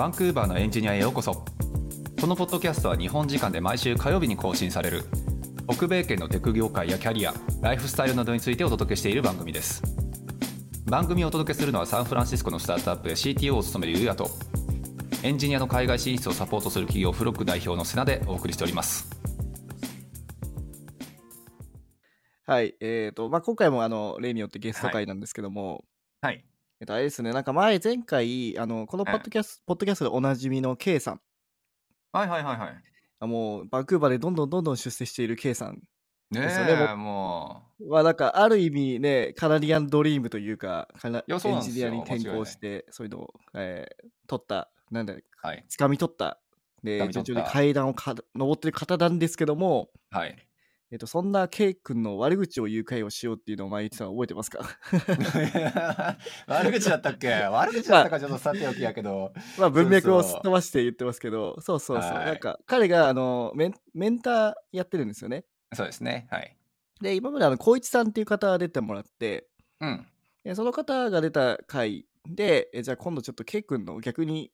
バンクーバーのエンジニアへようこそ。このポッドキャストは日本時間で毎週火曜日に更新される。北米圏のテク業界やキャリアライフスタイルなどについてお届けしている番組です。番組をお届けするのはサンフランシスコのスタートアップで CTO を務めるユうヤとエンジニアの海外進出をサポートする企業フロック代表のセナでお送りしております。はい、えーとまあ、今回もあの例によってゲスト会なんですけども、はいえっと、あれですね、なんか前、前回、あのこのポッドキャスト、ポッドキャストでおなじみの K さん、はいはいはいはい。あもうバンクーバーでどんどんどんどん出世している K さんねですよね。えもは、なんかある意味ね、カナディアンドリームというか、カナやそうエンなんですよ。ジニアに転向して、そういうのを、えー取った、なんだ、うはい。掴み取った、で、掴み取った。順調に階段をか登ってる方なんですけども、はいえっと、そんな K 君の悪口を言う会をしようっていうのを前言ってたの覚えてますか？悪口だったっけ？悪口だったかちょっとさておきやけど。まあ文脈をすっ飛ばして言ってますけど、そうそうそう。はい。なんか彼があのメンメンターやってるんですよね。そうですね。はい。で、今まであの光一さんっていう方が出てもらって、うん。でその方が出た回で、えじゃあ今度ちょっと K 君の逆に、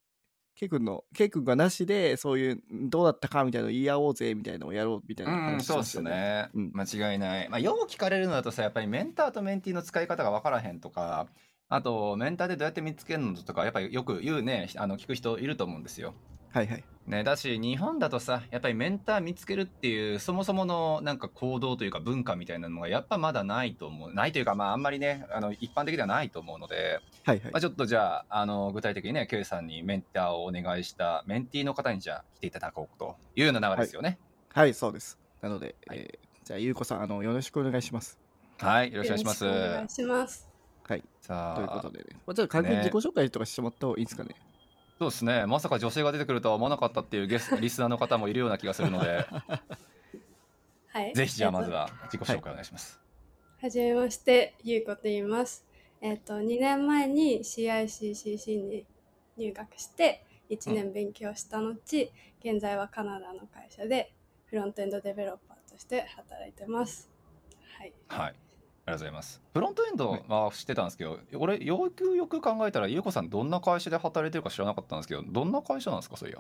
K 君の、K 君がなしで、そういうどうだったかみたいなのを言い合おうぜみたいなのをやろうみたいなうん、話しそうっましたよね。すね、うん間違いない、まあ、よう聞かれるのだとさやっぱりメンターとメンティーの使い方が分からへんとかあとメンターでどうやって見つけるのとかやっぱりよく言うねあの聞く人いると思うんですよ。はいはい。ね、だし日本だとさやっぱりメンター見つけるっていうそもそものなんか行動というか文化みたいなのがやっぱまだないと思うないというかまああんまりねあの一般的ではないと思うので、はいはいまあ、。ちょっとじゃああの具体的にね K さんにメンターをお願いしたメンティーの方にじゃあ来ていただこうというような流れですよね。はい、そうです。なので、はいえーじゃあ、ゆうこさん、あの、よろしくお願いします。はい、よろしくお願いします。よろしくお願いします。はい。さあということでね。まあちょっと軽くね自己紹介とかしてもらった方がいいですかね。そうですね。まさか女性が出てくるとは思わなかったっていうゲスリスナーの方もいるような気がするので、はい。ぜひじゃあまずえっとは自己紹介お願いします。はじめまして、ゆうこと言います。えっ、と、2年前に CICCC に入学して、1年勉強した後、現在はカナダの会社でフロントエンドデベロッパーとして働いてます。はい。はい。ありがとうございます。フロントエンドは知ってたんですけど、俺よくよく考えたら、ゆうこさんどんな会社で働いてるか知らなかったんですけど、どんな会社なんですか、そういや。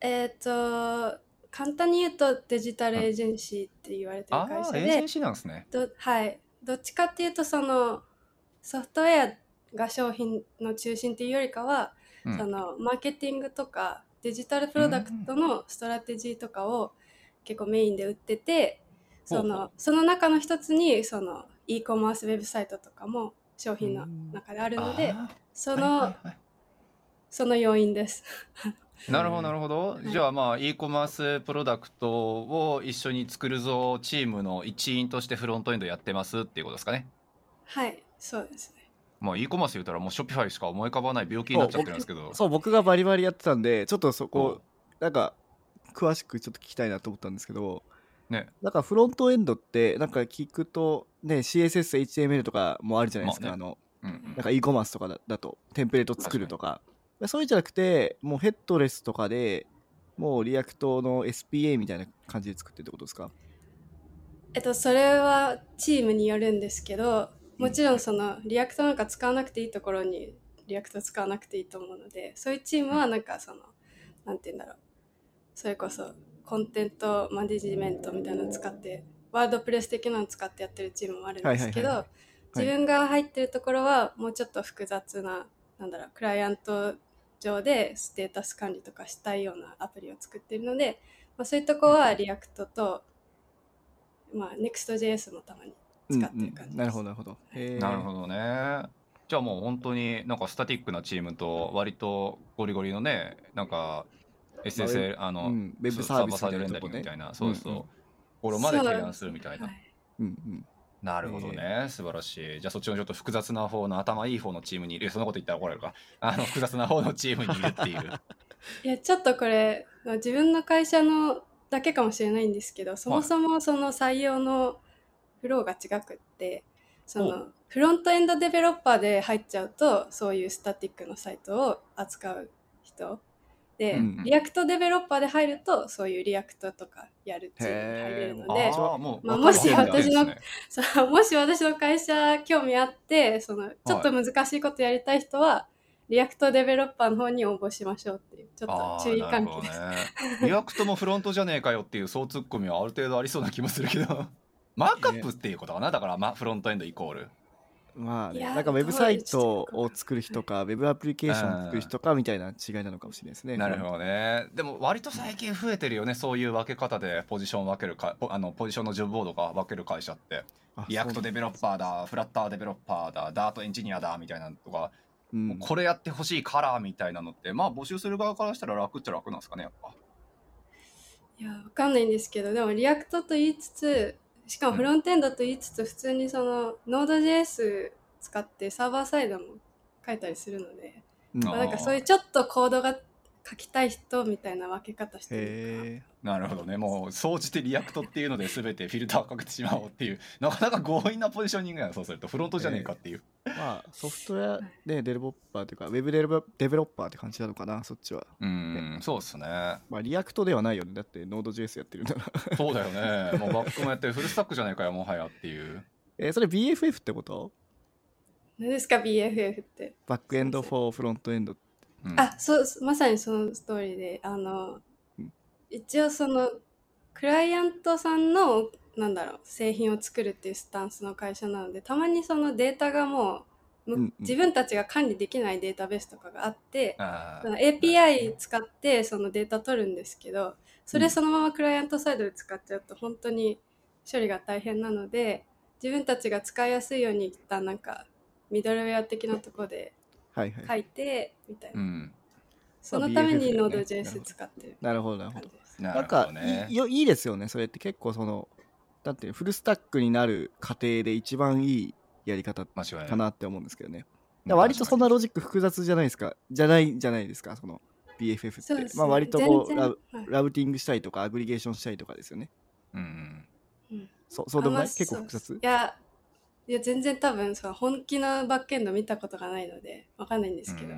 えっ、と、簡単に言うとデジタルエージェンシーって言われてる会社で、エージェンシーなんですね。どはい、どっちかっていうとそのソフトウェアが商品の中心っていうよりかは、うんそのマーケティングとかデジタルプロダクトのストラテジーとかを結構メインで売っててそのその中の一つにその e コマースウェブサイトとかも商品の中であるのであその、ーはいはいはい。その要因です。なるほどなるほど、い。じゃあまあ e コマースプロダクトを一緒に作るぞチームの一員としてフロントエンドやってますっていうことですかね。はいそうですね。まあ e コマース言うたらもう Shopify しか思い浮かばない病気になっちゃってるんですけど。そう、僕がバリバリやってたんで、ちょっとそおこ、なんか、詳しくちょっと聞きたいなと思ったんですけど、ね。なんかフロントエンドって、なんか聞くと、ね、CSS、HTML とかもあるじゃないですか、まああの、うんうん。なんか e コマースとかだだと、テンプレート作るとか。そういうんじゃなくて、もうヘッドレスとかで、もう React の SPA みたいな感じで作ってるってことですか？えっと、それはチームによるんですけどもちろんその React なんか使わなくていいところに React 使わなくていいと思うのでそういうチームはなんかそのなんて言うんだろう。それこそ content management みたいなのを使って WordPress 的なのを使ってやってるチームもあるんですけどはいはいはいはい自分が入ってるところはもうちょっと複雑ななんだろうクライアント上でステータス管理とかしたいようなアプリを作っているので、まあ、そういうとこは React と、まあ、Next.js もたまに使ってる感じです。なるほど、なるほど。なるほどねじゃあもう本当になんか static なチームと割とゴリゴリのねなんか SSL あの、うんウェブサービスレンみたいなとこねダリングみたいなそうそう、ところまで提案するみたいなはいうんうん。なるほどね、素晴らしい。じゃあそっちのちょっと複雑な方の頭いい方のチームにいる、そんなこと言ったら怒られるか。あの複雑な方のチームにいるっていう。いやちょっとこれまあ自分の会社のだけかもしれないんですけどそもそもその採用のフローが違くってそほの frontend developer で入っちゃうとそういう static のサイトを扱う人で、うんうん。 React developer で入るとそういう React とかやるチームに入れるのでへああ、もう、まあもし私のもし私の会社興味あってそのちょっと難しいことやりたい人は、React developer の方に応募しましょうっていうちょっと注意喚起です。ね、 React もフロントじゃねえかよっていう総ツッコミはある程度ありそうな気もするけど。マークアップっていうことかな？だから、ま、フロントエンドイコールまあね、いやなんかウェブサイトを作る人か、ウェブアプリケーションを作る人かみたいな違いなのかもしれないですね。なるほどね。でも割と最近増えてるよね。そういう分け方でポジション分けるかポあのポジションの job board が分ける会社って。あ React developer だ Flutter developer だダートエンジニアだみたいなのとか、そううん。これやってほしいからみたいなのってまあ募集する側からしたら楽っちゃ楽なんですかねやっぱ。いや、わかんないんですけど、でも React と言いつつ、しかもフロントエンドと言いつつ、普通にその Node.js 使ってサーバーサイドも書いたりするので、うん。まあ、なんかそういうちょっとコードが書きたい人みたいな分け方してるへなるほどねもう総じて React っていうので 全てフィルターをかけてしまおうっていうなかなか強引なポジショニングやなそうするとフロントじゃねえかっていう、えまあ ソフトウェアでデベロッパーというか、ウェブデベロデベロッパーって感じなのかな、そっちは。うんそうっすねまあ React ではないよね。だって Node.js やってるんだな。そうだよねもう バックもやってフルスタックじゃねえかよもはやっていうえーそれ BFF ってこと？何ですか BFF って？ Backend for Frontend。うん。あそうまさにそのストーリーであのうん一応そのクライアントさんのなんだろう製品を作るっていうスタンスの会社なのでたまにそのデータがもう、むうんうん。自分たちが管理できないデータベースとかがあって、あその API 使ってそのデータ取るんですけどそれそのままクライアントサイドで使っちゃうと本当に処理が大変なので自分たちが使いやすいように一旦なんかミドルウェア的なところではいはい。書いてみたいな。うん。そのために Node.js 使ってる。なるほど、なるほど。なんかどね。いいよいいですよね、それって結構その、だってフルスタックになる過程で一番いいやり方かなって思うんですけどね。割とそんなロジック複雑じゃないですか、じゃないじゃないですか、その BFF って。そうですね。まあ割とこうラはい。ラウティングしたりとか、アグリゲーションしたりとかですよね。うんうん。そそうでもない結構複雑？いやいや全然多分その本気のバックエンド見たことがないのでわかんないんですけど、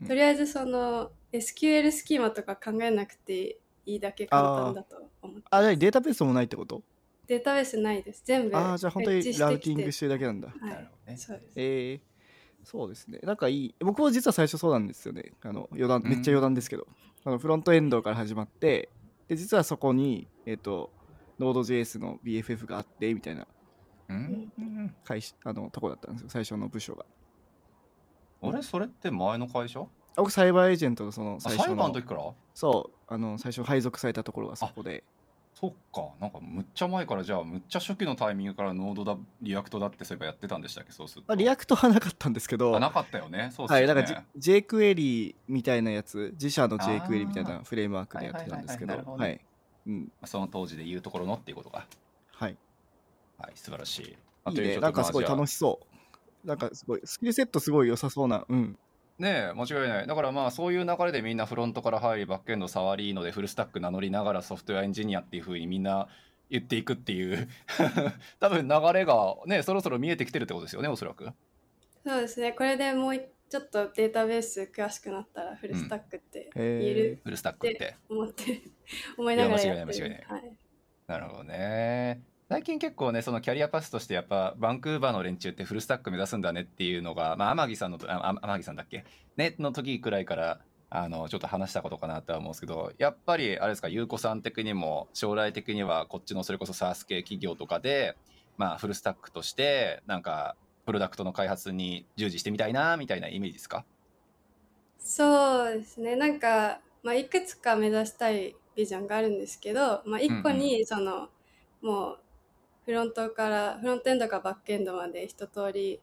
うん。とりあえずその SQL スキーマとか考えなくていいだけ簡単だと思ってあ、じゃあデータベースもないってこと？データベースないです。全部ああ、じゃあ本当にラウティングしてるだけなんだ。はないるほどね。そうです。えー、そうですね。なんかいい。僕も実は最初そうなんですよね。あの余談めっちゃ余談ですけど、あのフロントエンドから始まって、で実はそこに、えっ、と、Node.js の BFF があって、みたいなうん。うん。会社あのとこだったんですよ、最初の部署が。あれ？それって前の会社？あ僕、サイバーエージェントのその最初の、バーの時から？そう、あの最初配属されたところがそこで、そっか。なんかむっちゃ前からじゃあむっちゃ初期のタイミングから Node だ React だってそういえばやってたんでしたっけ？そうすると。まあ、リアクトはなかったんですけど、あなかったよね。そうっすはい、よねなんか、J、jQuery みたいなやつ、自社の jQuery みたいあなフレームワークでやってたんですけど、はいその当時で言うところのっていうことか。はい。はい素晴らしい。あいいね。なんかすごい楽しそう。なんかすごい、スキルセットすごい良さそうな。うん。ねえ間違いない。だからまあそういう流れでみんなフロントから入りバックエンド触りのでフルスタック名乗りながらソフトウェアエンジニアっていうふうにみんな言っていくっていう。多分流れがねそろそろ見えてきてるってことですよねおそらく。そうですね。これでもうちょっとデータベース詳しくなったらフルスタックって言えるフルスタックって。思って、思いながらいややってる。間違いない間はい。なるほどね最近結構ねそのキャリアパスとしてやっぱバンクーバーの連中ってフルスタック目指すんだねっていうのがまあ天城さんのああ天城さんだっけ？ねの時くらいからあのちょっと話したことかなとは思うんですけどやっぱりあれですか優子さん的にも将来的にはこっちのそれこそ SARS 系企業とかでまあフルスタックとしてなんかプロダクトの開発に従事してみたいなみたいなイメージですか？そうですね。なんか、まあ、いくつか目指したいビジョンがあるんですけど、まあ、一個にその、もうフロントからフロントエンドからバックエンドまで一通り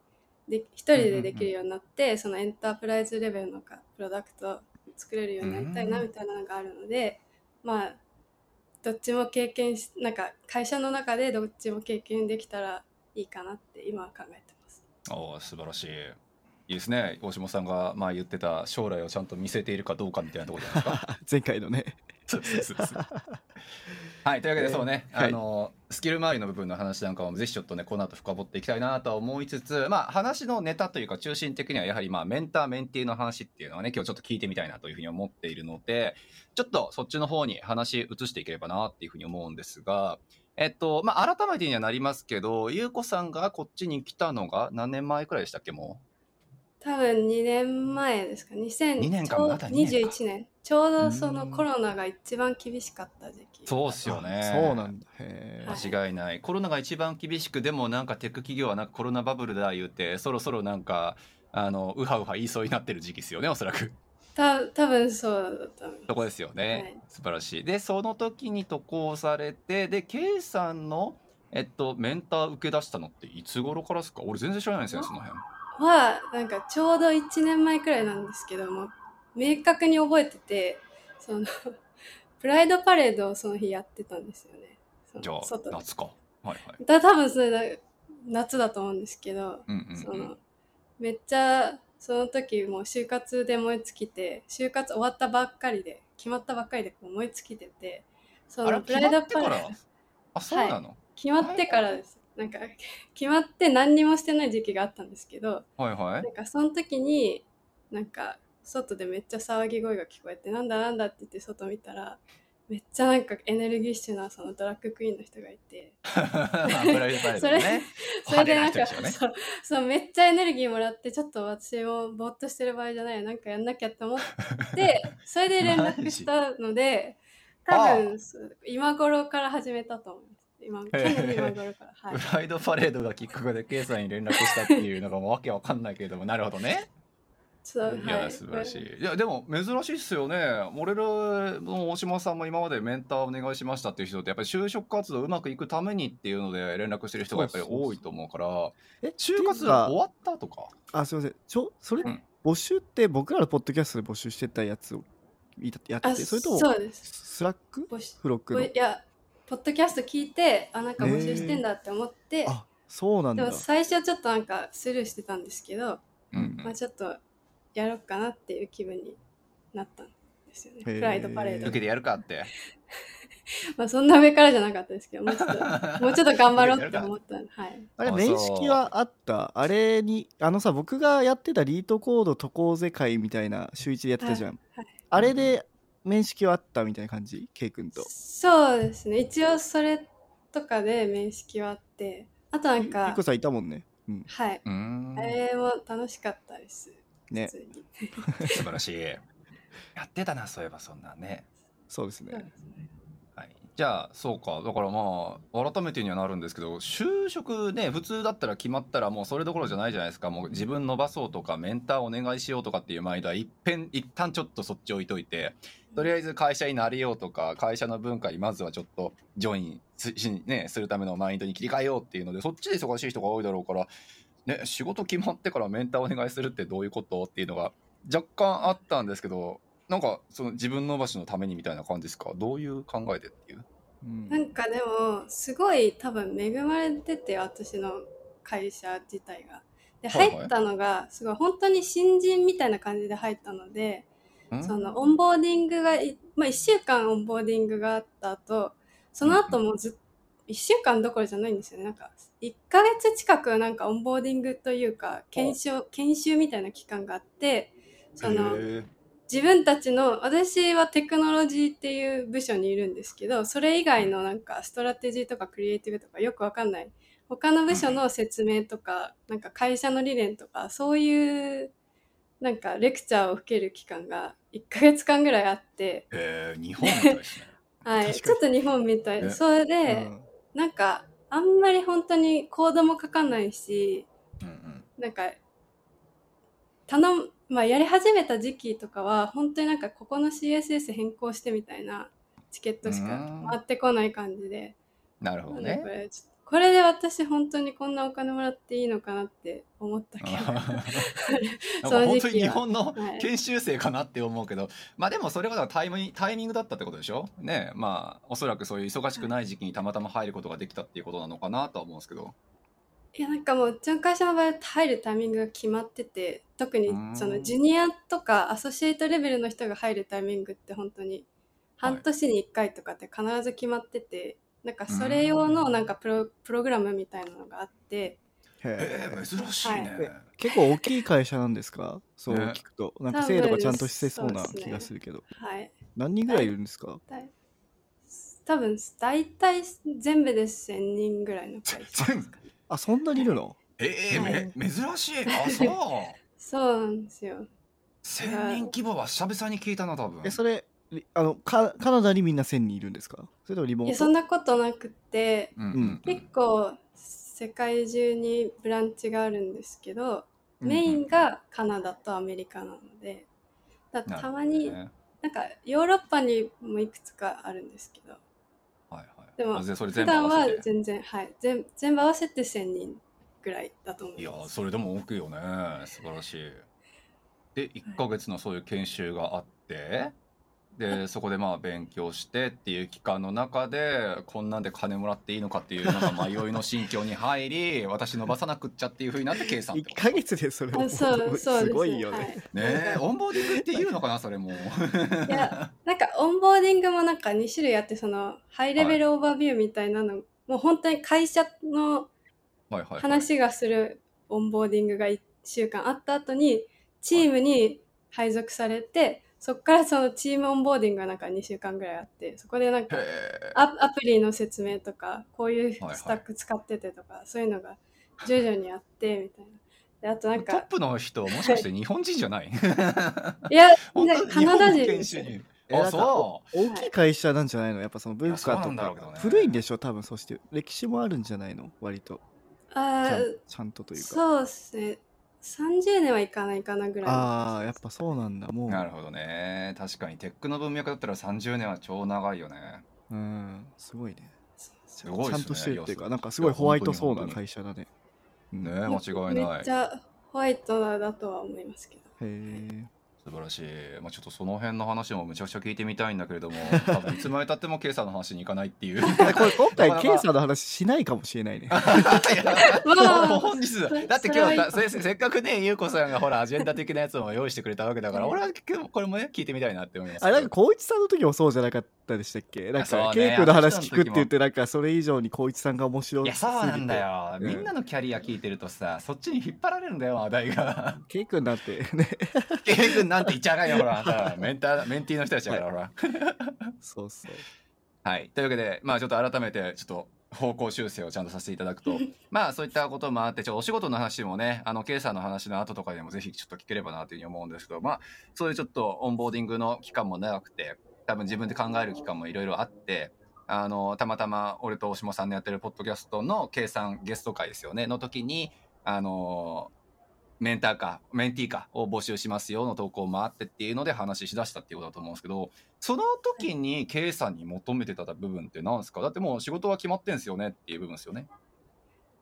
で一人でできるようになって、そのエンタープライズレベルのかプロダクト作れるようになりたいなうんみたいなのがあるので、まあどっちも経験しなんか会社の中でどっちも経験できたらいいかなって今は考えてます。おお素晴らしいいいですね大下さんがまあ言ってた将来をちゃんと見せているかどうかみたいなところじゃないですか？前回のね。そうそうそうそう。はいというわけでえーそうね、はい。あのスキル周りの部分の話なんかもぜひちょっとねこの後深掘っていきたいなとは思いつつまあ話のネタというか中心的にはやはりまあメンターメンティーの話っていうのはね今日ちょっと聞いてみたいなというふうに思っているのでちょっとそっちの方に話移していければなっていうふうに思うんですがえっとまあ改めてにはなりますけどゆうこさんがこっちに来たのが何年前くらいでしたっけも多分2年前ですか。2000二年かちょうまだ二年か21年。ちょうどそうん。のコロナが一番厳しかった時期そうっすよね。あそうなんだ。間違いない。コロナが一番厳しくでもなんかテック企業はなんかコロナバブルだ言うてそろそろなんかあのウハウハ言いそうになってる時期ですよねおそらく。た多分そうだとそこですよね、はい。素晴らしい。でその時に渡航されてで K さんのえっとメンター受け出したのっていつ頃からですか？俺全然知らないんですよねその辺はなんかちょうど1年前くらいなんですけども明確に覚えててその プライドパレードをその日やってたんですよね。じゃあ夏か。はいはい。だ多分それだ夏だと思うんですけど、うんうんうん。そのめっちゃその時もう就活で燃え尽きて就活終わったばっかりで決まったばっかりでこう燃え尽きててそのプライドパレードあそうなの、決まってからですなんか決まって何にもしてない時期があったんですけどはい、はい。なんかその時になんか外でめっちゃ騒ぎ声が聞こえてなんだなんだって言って外見たらめっちゃなんかエネルギッシュなそのドラッグクイーンの人がいて。ま あプライドパレードね。それでなんか、そうそうめっちゃエネルギーもらってちょっと私もぼーっとしてる場合じゃないなんかやんなきゃって思って それで連絡したので多分今頃から始めたと思います今去年の今頃からはい。プライドパレードがきっかけで K さんに連絡したっていうのがもうわけわかんないけれどもなるほどね。そういや、はい。素晴らしい。いや、でも珍しいっすよね。俺らの大島さんも今までメンターお願いしましたっていう人って、やっぱり就職活動うまくいくためにっていうので連絡してる人がやっぱり多いと思うから、え就活終わったとか？あすいません。ちょそれ、うん。募集って僕らのポッドキャストで募集してたやつをやってあてそれともそうです。スラック？フロックの？いやポッドキャスト聞いてあなんか募集してんだって思って、あそうなんだ。でも最初ちょっとなんかスルーしてたんですけど、うんまあ、ちょっとやろうかなっていう気分になったんですよね。へー。プライドパレード受けてやるかって。まあそんな上からじゃなかったですけどもうちょっと もうちょっと頑張ろうって思ったはい。あれあ面識はあった？あれにあのさ僕がやってたリートコード渡航ぜ会みたいな週一でやってたじゃん、はい。あれで面識はあったみたいな感じ？K 君と。そうですね。一応それとかで面識はあって。あとなんゆかっこさんいたもんね。うん。はい、うーん。あ。れも楽しかったです。ね。素晴らしい。やってたな、そういえばそんなんね。そうですね。ね。はい、じゃあそうか。だからまあ改めてにはなるんですけど就職ね普通だったら決まったらもうそれどころじゃないじゃないですか。もう自分伸ばそうとかメンターお願いしようとかっていうマインドは一遍一旦ちょっとそっち置いといてとりあえず会社になれようとか会社の文化にまずはちょっとジョインすし、ね、するためのマインドに切り替えようっていうのでそっちで忙しい人が多いだろうから、ね、仕事決まってからメンターお願いするってどういうことっていうのが若干あったんですけどなんかその自分伸ばしのためにみたいな感じですか？どういう考えでっていう？うん。なんかでもすごい多分恵まれてて私の会社自体が。で入ったのがすごい本当に新人みたいな感じで入ったので、うんそのオンボーディングがい、まあ、1週間オンボーディングがあった後その後もずっ1週間どころじゃないんですよね。なんか1ヶ月近くなんかオンボーディングというか検証研修みたいな期間があってその自分たちの私はテクノロジーっていう部署にいるんですけどそれ以外のなんかストラテジーとかクリエイティブとかよくわかんない。他の部署の説明とかなんか会社の理念とかそういうなんかレクチャーを受ける期間が1ヶ月間ぐらいあって、へー日本みたいですね。はい、ちょっと日本みたい。ねそれで、うん。なんかあんまり本当にコードも書かないしうんうん。なんか頼む、まあ、やり始めた時期とかは本当になんかここの CSS 変更してみたいなチケットしか回ってこない感じで、なるほどね。これちょっとこれで私本当にこんなお金もらっていいのかなって思ったけど。本当に日本のは。い研修生かなって思うけど、まあでもそれはタイムタイミングだったってことでしょねまあおそらくそういう忙しくない時期にたまたま入ることができたっていうことなのかなとは思うんですけど。いやなんかもううちの会社の場合入るタイミングが決まってて特にうん。そのジュニアとかアソシエイトレベルの人が入るタイミングって本当に半年に1回とかって必ず決まってて、なんかそれ用のなんかプロプログラムみたいなのがあって。へええー、珍しいね、はい。結構大きい会社なんですか？そうね聞くと。なんか制度がちゃんとしてそうな気がするけど。はい。何人ぐらいいるんですか？だい多分大体全部で1000人ぐらいの会社ですかね。あそんなにいるの？えーはい。め珍しいあそう。そうなんですよ。1000人規模は久々に聞いたな多分。えそれりあのカカナダにみんな1000人いるんですか？それともリモート？いやそんなことなくてうん。うん。結構世界中にブランチがあるんですけど、うん。メインがカナダとアメリカなのでだたまになんかヨーロッパにもいくつかあるんですけど。はいはい。でも普段は全然はい。全全部合わせて1000人ぐらいだと思いやいます。それでも多くよね。素晴らしい。で1ヶ月のそういう研修があってでそこでまあ勉強してっていう期間の中でこんなんで金もらっていいのかっていうなんか迷いの心境に入り 私伸ばさなくっちゃっていうふうになって計算って1こと。ヶ月でそれあそうそうですすごいよね、はいね。えオンボーディングっていうのかなそれも。いやなんかオンボーディングもなんか2種類あってその high level overview みたいなの、もう本当に会社のはいはいはい話がするオンボーディングが1週間あった後にチームに配属されてそこからそのチームオンボーディングがなんか2週間ぐらいあってそこでなんかアアプリの説明とかこういうはいスタック使っててとか、そういうのが徐々にあってみたいな。であとなんかトップの人もしかして日本人じゃない？いやカナダ人。あそ大きい会社なんじゃないの？やっぱその文化とか。んだろうけどね。古いんでしょ？多分そして。歴史もあるんじゃないの？割と。ちあゃんーちゃんとというか。そうですね30年はいかないかなぐらいああやっぱそうなんだ。もう。なるほどね。確かにテックの文脈だったら30年は超長いよね。うんすごいね。すごいねちゃんとしてるっていうかなんかすごいホワイトそうな会社だね。うんねへ間違いめない。っちゃホワイトだとは思いますけど。え素晴らしい、まあ、ちょっとその辺の話もむちゃくちゃ聞いてみたいんだけれども 多分いつまでたってもケイさんの話に行かないっていう。こ れ今回 ケイさんの話しないかもしれないね。いやまあもう本日だって今日だせせっかくねゆうこさんがほらアジェンダ的なやつも用意してくれたわけだから俺は今日これもね聞いてみたいなって思います。あなんか光一さんの時もそうじゃなかったでしたっけ？なんそうね。かケイ君の話聞くって言ってなんかそれ以上に光一さんが面白いやそうなんだよ。よ、うんみんなのキャリア聞いてるとさそっちに引っ張られるんだよ話題が。ケイ君だって。ねケイ君なんて言っちゃあかんよほらメンターメンティーの人たちだから、ほらそうそうはい、というわけで、まあ、ちょっと改めてちょっと方向修正をちゃんとさせていただくとまあそういったこともあってちょっとお仕事の話もねあの K さんの話の後とかでもぜひちょっと聞ければなというふうに思うんですけどまあそういうちょっとオンボーディングの期間も長くて多分自分で考える期間もいろいろあってあのたまたま俺と大島さんのやってるポッドキャストの K さんゲスト会ですよねの時にあのメンターかメンティーかを募集しますよの投稿もあってっていうので話し出したっていうことだと思うんですけどその時に K さんに求めてた部分って何ですか？だってもう仕事は決まってんすよねっていう部分ですよね。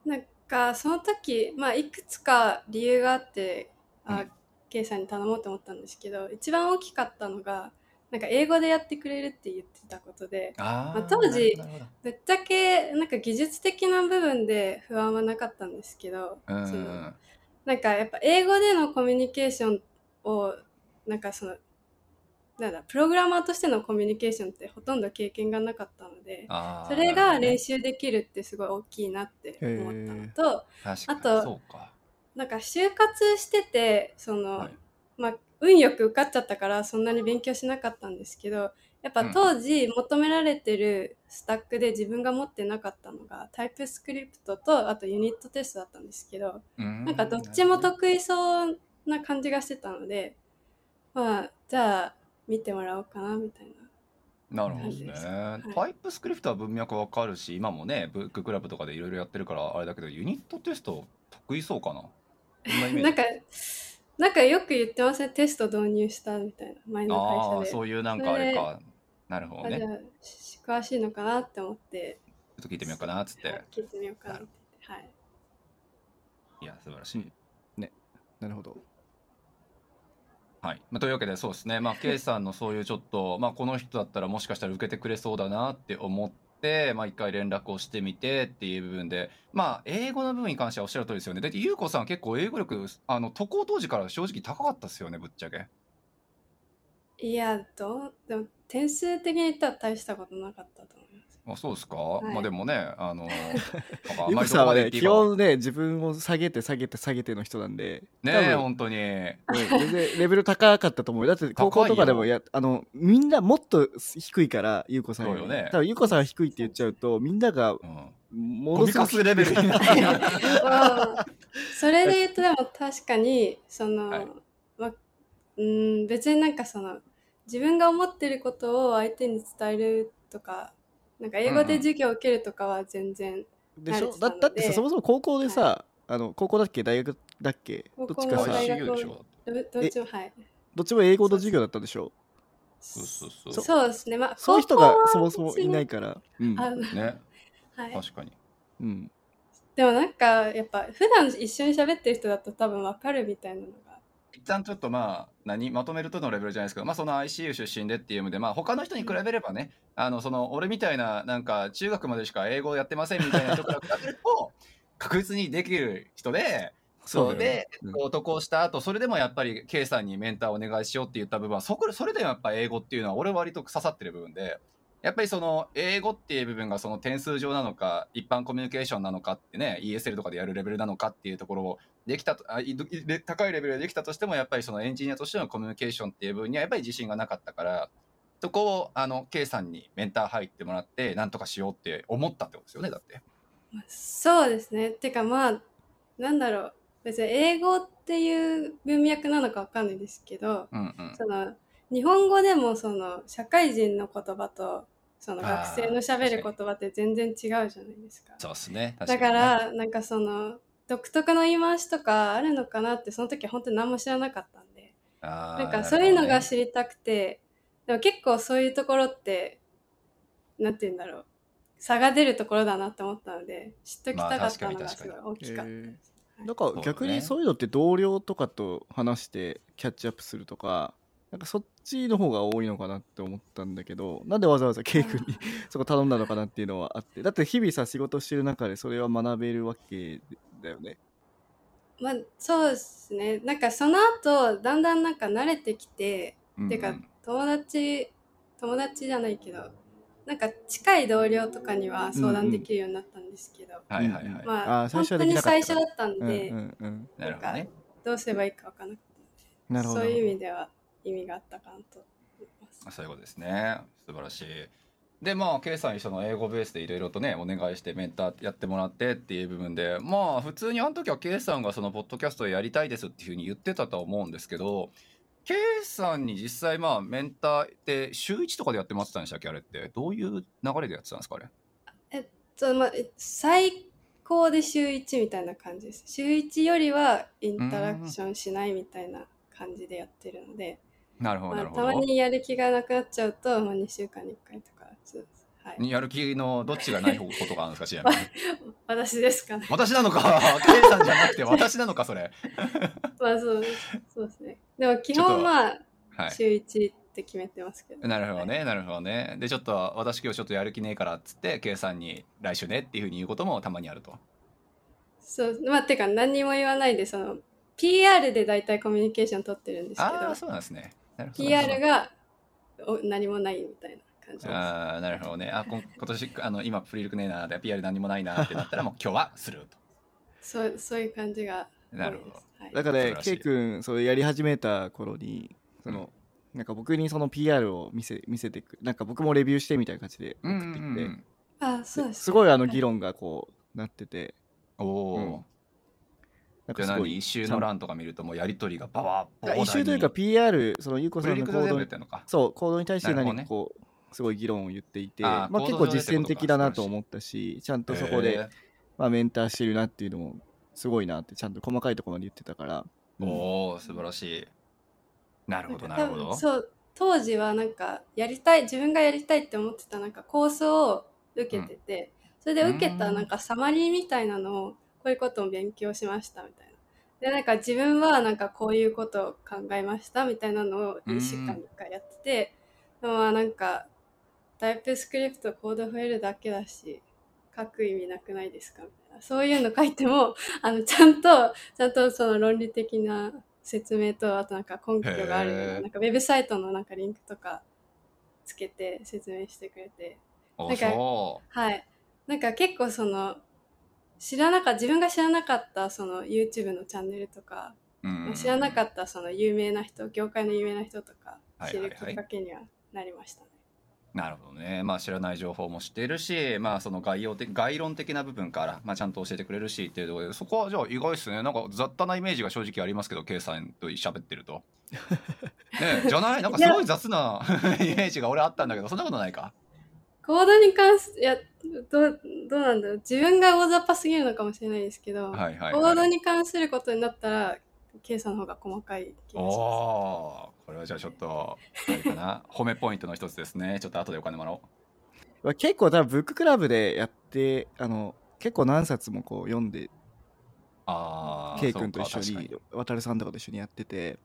なんかその時まあいくつか理由があってあ、うん。K さんに頼もうと思ったんですけど一番大きかったのがなんか英語でやってくれるって言ってたことであまあ当時ぶっちゃけなんか技術的な部分で不安はなかったんですけど、うん。そのなんかやっぱ英語でのコミュニケーションをなんかそのなんだプログラマーとしてのコミュニケーションってほとんど経験がなかったのでそれが練習できるってすごい大きいなって思ったのとあとなんか就活しててその、はい。まあ運よく受かっちゃったからそんなに勉強しなかったんですけどやっぱ当時求められてるスタックで自分が持ってなかったのがタイプスクリプトとあとユニットテストだったんですけどななんかどっちも得意そうな感じがしてたのでまあじゃあ見てもらおうかなみたいな。なるほどね、はい。タイプスクリプトは文脈わかるし今もねブッククラブとかでいろいろやってるからあれだけどユニットテスト得意そうかな？なんかなんかよく言ってません？テスト導入したみたいな前のああ会社で。そういうなんかあれかなるほどね。じゃあし詳しいのかなって思って。っと聞いてみようかなっつって、はい聞いてみようかなって言って。はい。いや素晴らしい、なるほど。はい、まあ、というわけでそうですね、まあ、K さんのそういうちょっと、まあ、この人だったらもしかしたら受けてくれそうだなって思って、まあ、一回連絡をしてみてっていう部分で、まあ、英語の部分に関してはおっしゃる通りですよね。だって、ゆうこさん結構英語力、あの、渡航当時から正直高かったですよね、ぶっちゃけ。いやどうでも点数的に言ったら大したことなかったと思います。あそうですか、い。まあでもね、あの、ゆまりどここさんはね基本ね自分を下げて下げて下げての人なんで。ね多分。本当に。うん全然レベル高かったと思うよ。だって高校とかでもやあのみんなもっと低いからゆうこさんより。そうよね。多分ゆうこさんが低いって言っちゃうとみんながうん。もゴミカスレベルに それで言うとでも確かにその、はい。まうん別になんかその自分が思ってることを相手に伝えるとかなんか英語で授業を受けるとかは全然、でしょ？だだってさそもそも高校でさ、あの高校だっけ？大学だっけ？ど高校もっちかさ。どどっちもはい。どっちも英語の授業だったでしょ？そうそうそう。そそうですね。まあそういう人がそもそもいないから。うん、あね。はい。確かに。うん、でもなんかやっぱ普段一緒に喋ってる人だと多分わかるみたいなのが一旦ちょっとまあ何まとめるとのレベルじゃないですけど、まあ、その ICU 出身でっていう意味で、まあ、他の人に比べればねあのその俺みたいななんか中学までしか英語やってませんみたいな人から比べると確実にできる人でそうでうん。渡航した後それでもやっぱり K さんにメンターお願いしようって言った部分はそこそれでもやっぱ英語っていうのは俺割と刺さってる部分でやっぱりその英語っていう部分がその点数上なのか一般コミュニケーションなのかってね ESL とかでやるレベルなのかっていうところをできたとあ高いレベルでできたとしてもやっぱりそのエンジニアとしてのコミュニケーションっていう部分にはやっぱり自信がなかったからそこをあの K さんにメンター入ってもらってなんとかしようって思ったってことですよねだって。まあそうですね。てかまあ、なんだろう。別に英語っていう文脈なのかわかんないですけど、うんうんその、日本語でもその、社会人の言葉と、その学生の喋る言葉って全然違うじゃないですか。そうですね。確だから、なんかその、独特の言い回しとかあるのかなって、その時は本当に何も知らなかったんで、なんかそういうのが知りたくて、でも結構そういうところって、なんて言うんだろう。差が出るところだなって思ったので、知っときたかったのがすごい大きかったです。なんか逆にそういうのって同僚とかと話してキャッチアップするとかなんかそっちの方が多いのかなって思ったんだけどなんでわざわざ K 君に そこ頼んだのかなっていうのはあってだって日々さ仕事してる中でそれは学べるわけだよね。まあそうですね。なんかその後だんだんなんか慣れてきて、うんうん。てか友達友達じゃないけどなんか近い同僚とかには相談できるようになったんですけど、はいはいはい、うんまあ本当に最初だったんで、うんうんうん。なるほどうすればいいか分からなくて。なるほど。そういう意味では意味があったかなと思います。そういうことですね素晴らしいでまあ K さんにその英語ベースでいろいろとねお願いしてメンターやってもらってっていう部分でまあ普通にあの時は K さんがそのポッドキャストをやりたいですっていうふうに言ってたとは思うんですけど K さんに実際まあメンターって週1とかでやってもらってたんでしたっけあれって？どういう流れでやってたんですかあれ？そうまあ、え最高で週1みたいな感じです。週1よりはインタラクションしないみたいな感じでやってるので、なるほどなまあ、るほど、たまにやる気がなくなっちゃうと、まあ、2週間に1回とかはい、やる気のどっちがないことがあるんですかちなみに私ですかね。私なのか K さんじゃなくて私なのかそれ まあそうですそうですね。でも基本まあはい週1って決めてますけど。なるほどね、なるほどね。で、ちょっと私今日ちょっとやる気ねえからっつって、K さんに来週ねっていうふうに言うこともたまにあると。そう、まあてか何にも言わないで、その PR で大体コミュニケーション取ってるんですけああ、ど、そうなんですね。PR がお何もないみたいな感じです。ああ、なるほどね。あ、今年、あの、今、プリルクねえな、で PR 何もないなってなったら、もう今日はすると。そうそういう感じが。なるほどはいだから K 君それやり始めた頃にその、なんか僕にその PR を見せ見せてくなんか僕もレビューしてみたいな感じでうん送ってきて、うんうん。あそうです、すごいあのはい議論がこうなってておおー。うんなんかすごい一周の欄とか見るともうやりとりがバワー一周というか PR そのゆうこプさんの行動に。そう行動に対して何かこうすごい議論を言っていてまあ、結構実践的だなと思ったしちゃんとそこで、へー。まあ、メンターしてるなっていうのもすごいなってちゃんと細かいところまで言ってたから、うん。おお、素晴らしい。なるほど、な多るほど。分そう当時はなんかやりたい自分がやりたいって思ってたなんかコースを受けてて、それで受けたなんかサマリーみたいなのをこういうことを勉強しましたみたいな。でなんか自分はなんかこういうことを考えましたみたいなのを1週間に1回やってて、でもまあなんかタイプスクリプトコード増えるだけだし書く意味なくないですかみたいな。そういうの書いても あのちゃんとちゃんとその論理的な説明とあとなんか根拠があるようななんかウェブサイトのなんかリンクとかつけて説明してくれて。おなんかそはい。なんか結構その知らなかった自分が知らなかったその YouTube のチャンネルとか、う。うんうん知らなかったその有名な人業界の有名な人とか知るきっかけにはなりましたね。なるほどね、まあ、知らない情報も知っているし、まあ、その概要的概論的な部分から、まあ、ちゃんと教えてくれるしっていうところでそこはじゃあ意外ですねなんか雑多なイメージが正直ありますけど K さんと喋ってると。ねじゃない？なんかすごい雑な イメージが俺あったんだけどそんなことないか？コードに関すいやどうどうなんだろう。自分が大雑把すぎるのかもしれないですけど、はいはい、コーはい、ドに関することになったら K さんの方が細かい気がしおます。おーこれはじゃあちょっとあれかな？褒めポイントの一つですね。ちょっと後でお金もらおう。まあ結構多分ブッククラブでやってあの結構何冊もこう読んでああ K 君と一緒に。渡さんとかと一緒にやってて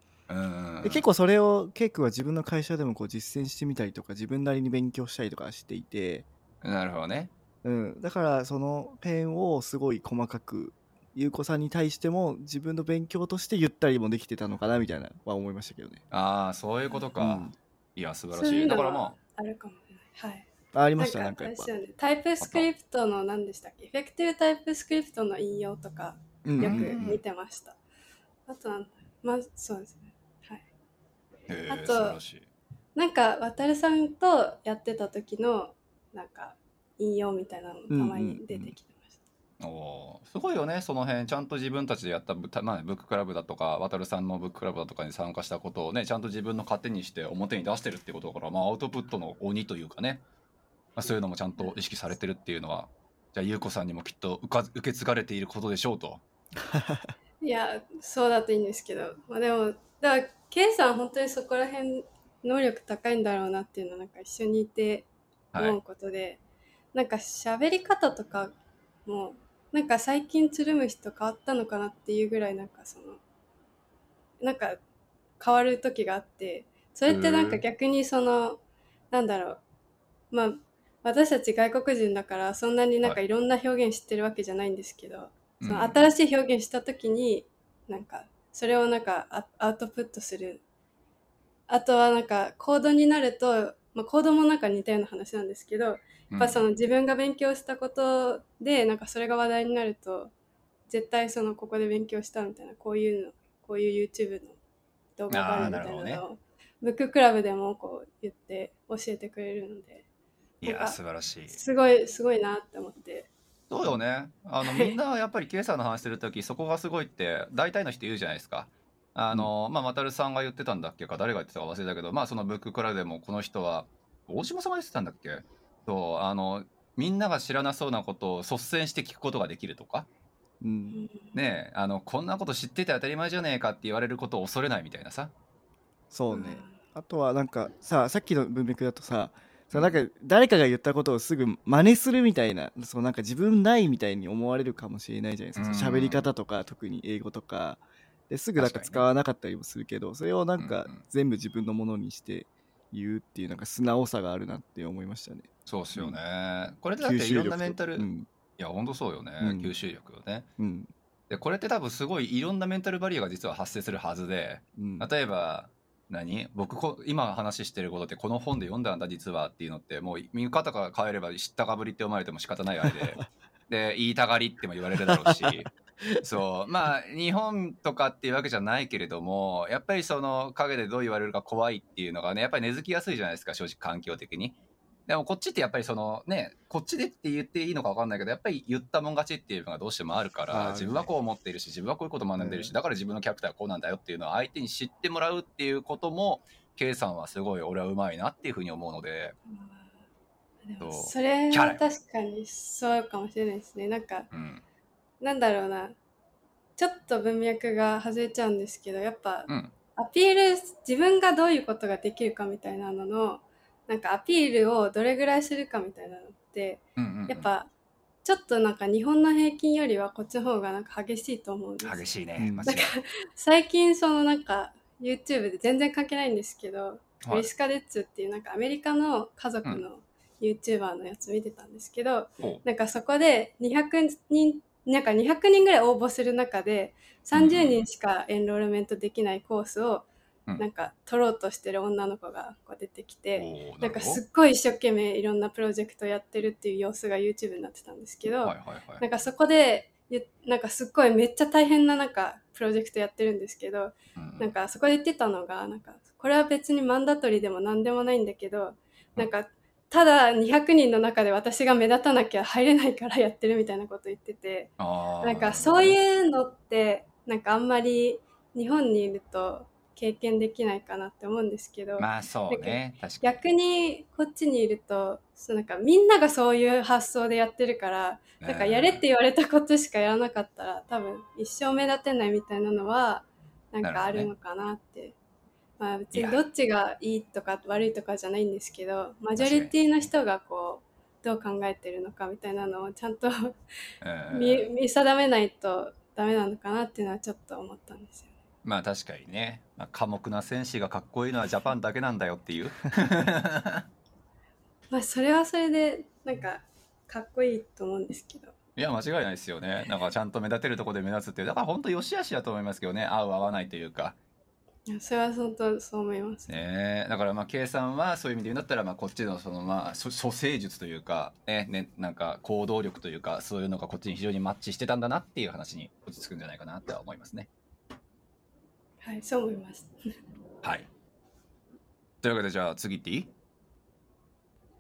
で結構それを K 君は自分の会社でもこう実践してみたりとか自分なりに勉強したりとかしていて、なるほどねうん、だからその辺をすごい細かく優子さんに対しても自分の勉強として言ったりもできてたのかなみたいなは思いましたけどね。ああそういうことか、うんいや素晴らしいだからまあるかもしれない。はい。あありまなんしたなんかやっぱね。 TypeScript の何でしたっけ？ Effective TypeScript の引用とかうんよくうんうん見てました。あとなんだまあそうです。あとなんか渡さんとやってた時のなんか引用みたいなのもたまに出てきてました。おーすごいよねその辺。ちゃんと自分たちでやったブ,た、まあ、ブッククラブだとか渡さんのブッククラブだとかに参加したことをねちゃんと自分の糧にして表に出してるってことだから、まあ、アウトプットの鬼というかね、まあ、そういうのもちゃんと意識されてるっていうのはじゃあ優子さんにもきっと受け継がれていることでしょうと。いやそうだといいんですけど、まあ、でもだから K さん本当にそこら辺能力高いんだろうなっていうのはなんか一緒にいてはい。思うことで、なんか喋り方とかもなんか最近つるむ人変わったのかなっていうぐらいなんかそのなんか変わる時があってそれってなんか逆にそのなんだろう。まあ私たち外国人だからそんなになんかはい。いろんな表現知ってるわけじゃないんですけど、そのうん。新しい表現した時になんかそれをなんかアアウトプットする。あとはなんかコードになると、まあ、コードもなんか似たような話なんですけどやっぱその自分が勉強したことでなんかそれが話題になると絶対そのここで勉強したみたいなこういうのこういう YouTube の動画があるみたいなのをブッククラブでもこう言って教えてくれるのでいや素晴らしい。すごいすごいなって思ってそうよね。あのみんなやっぱり K さんの話するときそこがすごいって大体の人言うじゃないですか。あの、まあ渡るさんが言ってたんだっけか誰が言ってたか忘れたけどまあそのブッククラブでもこの人は大島さんが言ってたんだっけ？そうあのみんなが知らなそうなことを率先して聞くことができるとかうんねえあのこんなこと知ってて当たり前じゃねえかって言われることを恐れないみたいなさ。そうね。あとはなんかささっきの文脈だとさそのなんか誰かが言ったことをすぐ真似するみたいなそうなんか自分ないみたいに思われるかもしれないじゃないですか。喋り方とか特に英語とか。ですぐなんか使わなかったりもするけどそれをなんかうんうん。全部自分のものにして言うっていうなんか素直さがあるなって思いましたね。そうっすよね。これでだっていろんなメンタル、いうん。やほんとそうよね、うん。吸収力よね。うん。でこれって多分すごいいろんなメンタルバリアが実は発生するはずでうん。例えば何？僕こ今話してることってこの本で読んだんだ実はっていうのってもう見方が変えれば知ったかぶりって思われても仕方ないあれで。で言いたがりっても言われるだろうし。そう。まあ日本とかっていうわけじゃないけれどもやっぱりその陰でどう言われるか怖いっていうのがねやっぱり根付きやすいじゃないですか正直環境的に。でもこっちってやっぱりそのねこっちでって言っていいのか分かんないけどやっぱり言ったもん勝ちっていうのがどうしてもあるから自分はこう思っているし自分はこういうこと学んでるし、うん。だから自分のキャラクターはこうなんだよっていうのを相手に知ってもらうっていうことも K さんはすごい俺はうまいなっていうふうに思うので、そう。それは確かにそうかもしれないですね。なんかうん。なんだろうな。ちょっと文脈が外れちゃうんですけどやっぱうん。アピール自分がどういうことができるかみたいなののなんかアピールをどれぐらいするかみたいなのってうんうんうん。やっぱちょっとなんか日本の平均よりはこっちの方がなんか激しいと思うんです。激しいね、うん。間違いない。最近そのなんか YouTube で全然関係ないんですけど、はい。リスカデッツっていうなんかアメリカの家族の YouTuber のやつ見てたんですけど、おう。なんかそこで200人なんか200人ぐらい応募する中で30人しかエンロールメントできないコースをうんなんか取ろうとしてる女の子がこう出てきて、おうなんかすっごい一生懸命いろんなプロジェクトやってるっていう様子が YouTube になってたんですけど、はいはいはい。なんかそこでゆなんかすっごいめっちゃ大変ななんかプロジェクトやってるんですけど、うん。なんかそこで言ってたのがなんかこれは別にマンダトリーでも何でもないんだけどなんかただ200人の中で私が目立たなきゃ入れないからやってるみたいなこと言っててなんかそういうのってなんかあんまり日本にいると経験できないかなって思うんですけど、まあそうね。確かに。逆にこっちにいるとそうなんかみんながそういう発想でやってるからなんかやれって言われたことしかやらなかったら多分一生目立てないみたいなのはなんかあるのかなって。まあ別にどっちがいいとか悪いとかじゃないんですけどマジョリティの人がこうどう考えてるのかみたいなのをちゃんとうん。見見定めないとダメなのかなっていうのはちょっと思ったんですよ。ね。まあ確かにね、まあ、寡黙な戦士がかっこいいのはジャパンだけなんだよっていう。まあそれはそれでなんかかっこいいと思うんですけど。いや間違いないですよね。なんかちゃんと目立てるところで目立つっていう。だから本当良し悪しだと思いますけどね。合う合わないというか。いやそれは本当そう思います。ねだからまあ K さんはそういう意味で言うんだったらまあこっちのそのまあそ蘇生術というかねねなんか行動力というかそういうのがこっちに非常にマッチしてたんだなっていう話に落ち着くんじゃないかなって思いますねはい、そう思います。はい。というわけでじゃあ次っていい？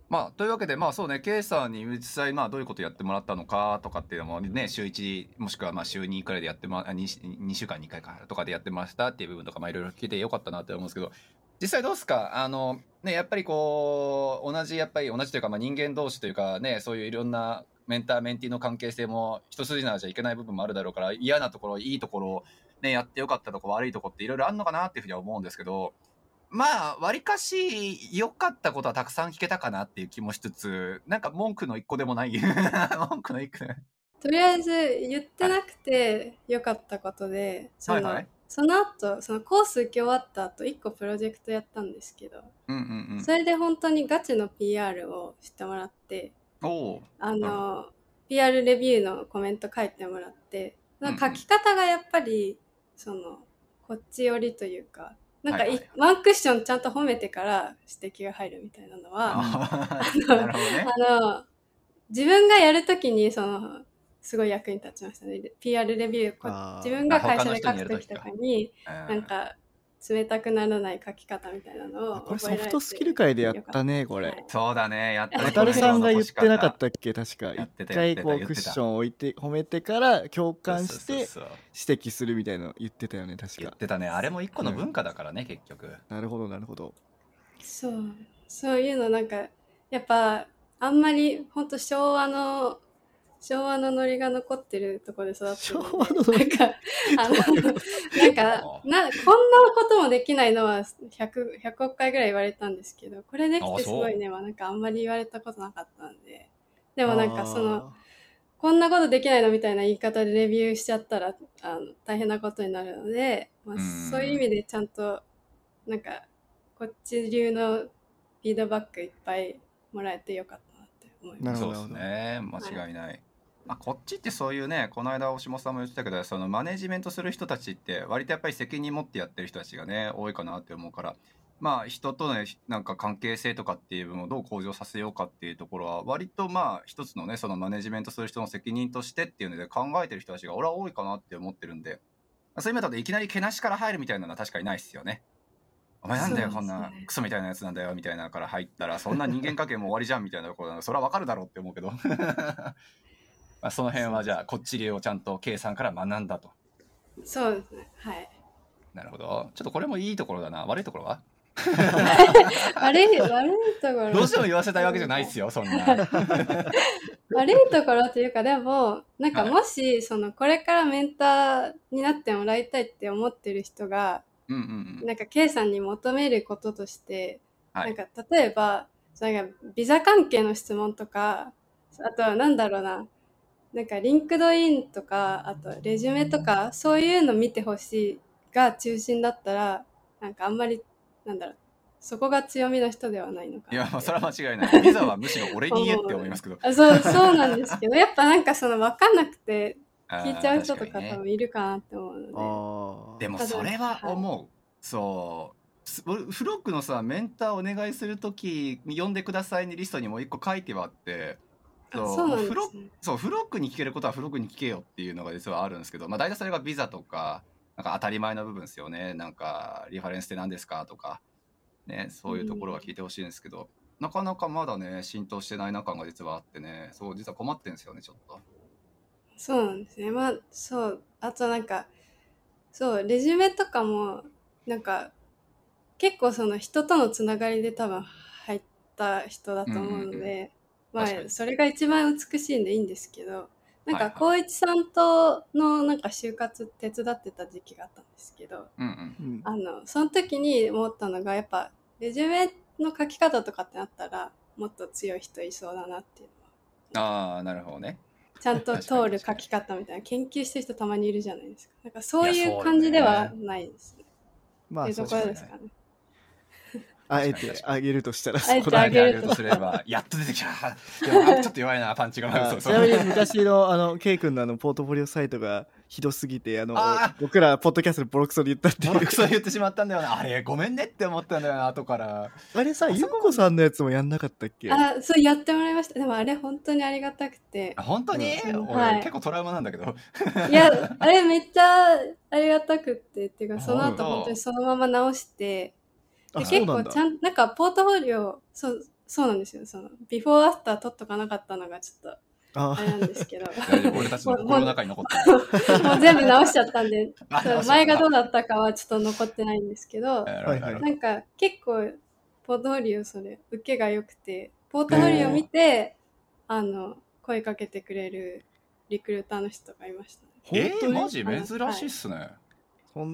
まあというわけでまあそうね K さんに実際まあどういうことやってもらったのかとかっていうのもね週1もしくはまあ週2くらいでやってもらあ 2, 2週間に1回かとかでやってましたっていう部分とかまあいろいろ聞いてよかったなって思うんですけど実際どうですか？あのねやっぱりこう同じやっぱり同じというかまあ人間同士というかねそういういろんなメンターメンティーの関係性も一筋縄じゃいけない部分もあるだろうから嫌なところいいところねやってよかったとこ悪いとこっていろいろあるのかなっていうふうには思うんですけどまあ、わりかし良かったことはたくさん聞けたかなっていう気もしつつ、なんか文句の一個でもない。文句の一個で。とりあえず言ってなくてよかったことで、その、はいはいその後、そのコース受け終わった後、1個プロジェクトやったんですけど、うんうんうんそ。れで本当にガチの PR をしてもらって。あの、PR レビューのコメント書いてもらって、書き方がやっぱり、その、こっち寄りというか、なんかい、はいはいワンクッションちゃんと褒めてから指摘が入るみたいなのは、あーなるほどね。あの、自分がやるときに、その、すごい役に立ちましたね。PR レビュー自分が会社で書くときとかに、うんなんか、冷たくならない書き方みたいなのをこれソ覚えられてフトスキル界でやったねこれ。はい。そうだね、やったね。渡るさんが言ってなかったっけ？確か。一回こうクッション置いて褒めてから共感して指摘するみたいなの言ってたよね確か。言ってたね。あれも一個の文化だからね、結局。なるほどなるほど。そう。そういうのなんか、やっぱ、あんまり、ほんと昭和の、昭和のノリが残ってるところで育って。昭和のノリ？なんか、あの、なんか、な、こんなこともできないのは100、100億回ぐらい言われたんですけど、これできあてすごいねはなんかあんまり言われたことなかったんで。でもなんかその、あこんなことできないのみたいな言い方でレビューしちゃったらあの大変なことになるので、まあうん、そういう意味でちゃんとなんかこっち流のフィードバックいっぱいもらえてよかったなって思います。なるほど。ね間違いない、まあ、こっちってそういうねこの間大下さんも言ってたけどそのマネジメントする人たちって割とやっぱり責任持ってやってる人たちがね多いかなって思うから。まあ人とのなんか関係性とかっていう部分をどう向上させようかっていうところは割とまあ一つのねそのマネジメントする人の責任としてっていうので考えてる人たちが俺は多いかなって思ってるんで。そういう意味だといきなりけなしから入るみたいなのは確かにないですよね。お前なんだよ、こんなクソみたいなやつなんだよみたいなのから入ったらそんな人間関係も終わりじゃんみたいなところなのそれはわかるだろうって思うけどまあその辺はじゃあこっち流をちゃんと K さんから学んだと。そうです。ね。はい。なるほど。ちょっとこれもいいところだな。悪いところは？悪い、悪いところ。どうしても言わせたいわけじゃないですよそんな。悪いところというか、でも、なんかはい。もし、その、これからメンターになってもらいたいって思ってる人が、うんうんうん。なんか K さんに求めることとして、はい。なんか例えば、なんかビザ関係の質問とか、あとはなんだろうな、なんか LinkedIn とか、あとレジュメとか、そういうの見てほしいが中心だったら、なんかあんまり、なんだろう、そこが強みの人ではないのか。いやまあそれは間違いない。ビザはむしろ俺に言えって思いますけど。あそう、そうなんですけど、やっぱなんかその分かんなくて聞いちゃう人とか多分いるかなって思うので。でもそれは思う、そう。す俺フロックのさメンターお願いする時に呼んでくださいにリストにも一個書いてはあって。あそうフロ。そうフロックに聞けることはフロックに聞けよっていうのが実はあるんですけど、まあ、大体それがビザとかなんか当たり前の部分ですよね。なんかリファレンスって何ですかとか、ね、そういうところは聞いてほしいんですけど、なかなかまだね浸透してない中が実はあってねそう実は困ってんですよねちょっと。そうなんですね。まあそうあとなんかそうレジュメとかもなんか結構その人とのつながりで多分入った人だと思うので、うんうんまあ確かに。それが一番美しいんでいいんですけどなんかはいはい。光一さんとのなんか就活手伝ってた時期があったんですけどうんうん。うん。あのその時に思ったのがやっぱレジュメの書き方とかってなったらもっと強い人いそうだなっていうのは。ああなるほどね。ちゃんと確かに通る書き方みたいな研究してる人たまにいるじゃないですか。なんかそういう感じではないですね。まあいうとこそうですねろですかねあえてあげるとしたらあえてそこだあげるあげるとすればやっと出てきた。でもちょっと弱いなパンチがちなみに昔のあの K 君のあのポートフォリオサイトがひどすぎてあの僕らポッドキャストでボロクソで言ったっていうボロクソ言ってしまったんだよな。あれごめんねって思ったんだよな後から。あれさゆっこさんのやつもやんなかったっけ？あそうやってもらいました。でもあれ本当にありがたくて。あ本当に、うん。俺、はい。結構トラウマなんだけど。いやあれめっちゃありがたくって。っていうかその後本当にそのまま直して結構ちゃんなんかポートフォリオそうそうなんですよ。そのビフォーアフター取っとかなかったのがちょっとあ。あれなんですけど。俺たちの心の中に残ってる。もう全部直しちゃったんで 前がどうだったかはちょっと残ってないんですけどはいはい。はいなんか結構ポートフォリオそれ受けが良くてポートフォリオ見てあの声かけてくれるリクルーターの人がいました。ねえー、本当に？マジ？珍しいっすね、ほん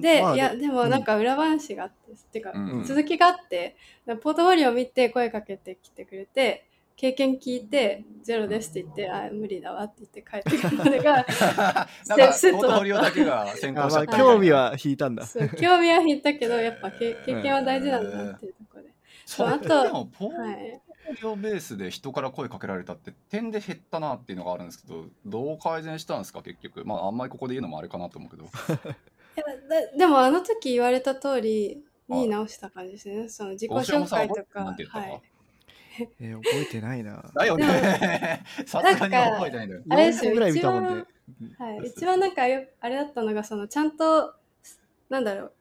で、まあいやでもなんか裏話があって、っていうか、うん。続きがあってポートフォリオ見て声かけてきてくれて経験聞いてゼロですって言って、あ無理だわって言って帰ってくるまでが セットだった。ートフォリオだけが先行あまあしちゃった興味は引いたんだ。興味は引いたけどやっぱ経経験は大事なんだなっていうところで、それあとでもポーはい、トフォリオベースで人から声かけられたって点で減ったなっていうのがあるんですけどどう改善したんですか結局。まああんまりここで言うのもあれかなと思うけどでもあの時言われた通りに直した感じですね。その自己紹介とかはい。えー覚えてないな。だよね。さすがに覚えてないんだよあれですよ4ぐらい見たもんねはい、一番なんかよあれだったのがそのちゃんとなんだろう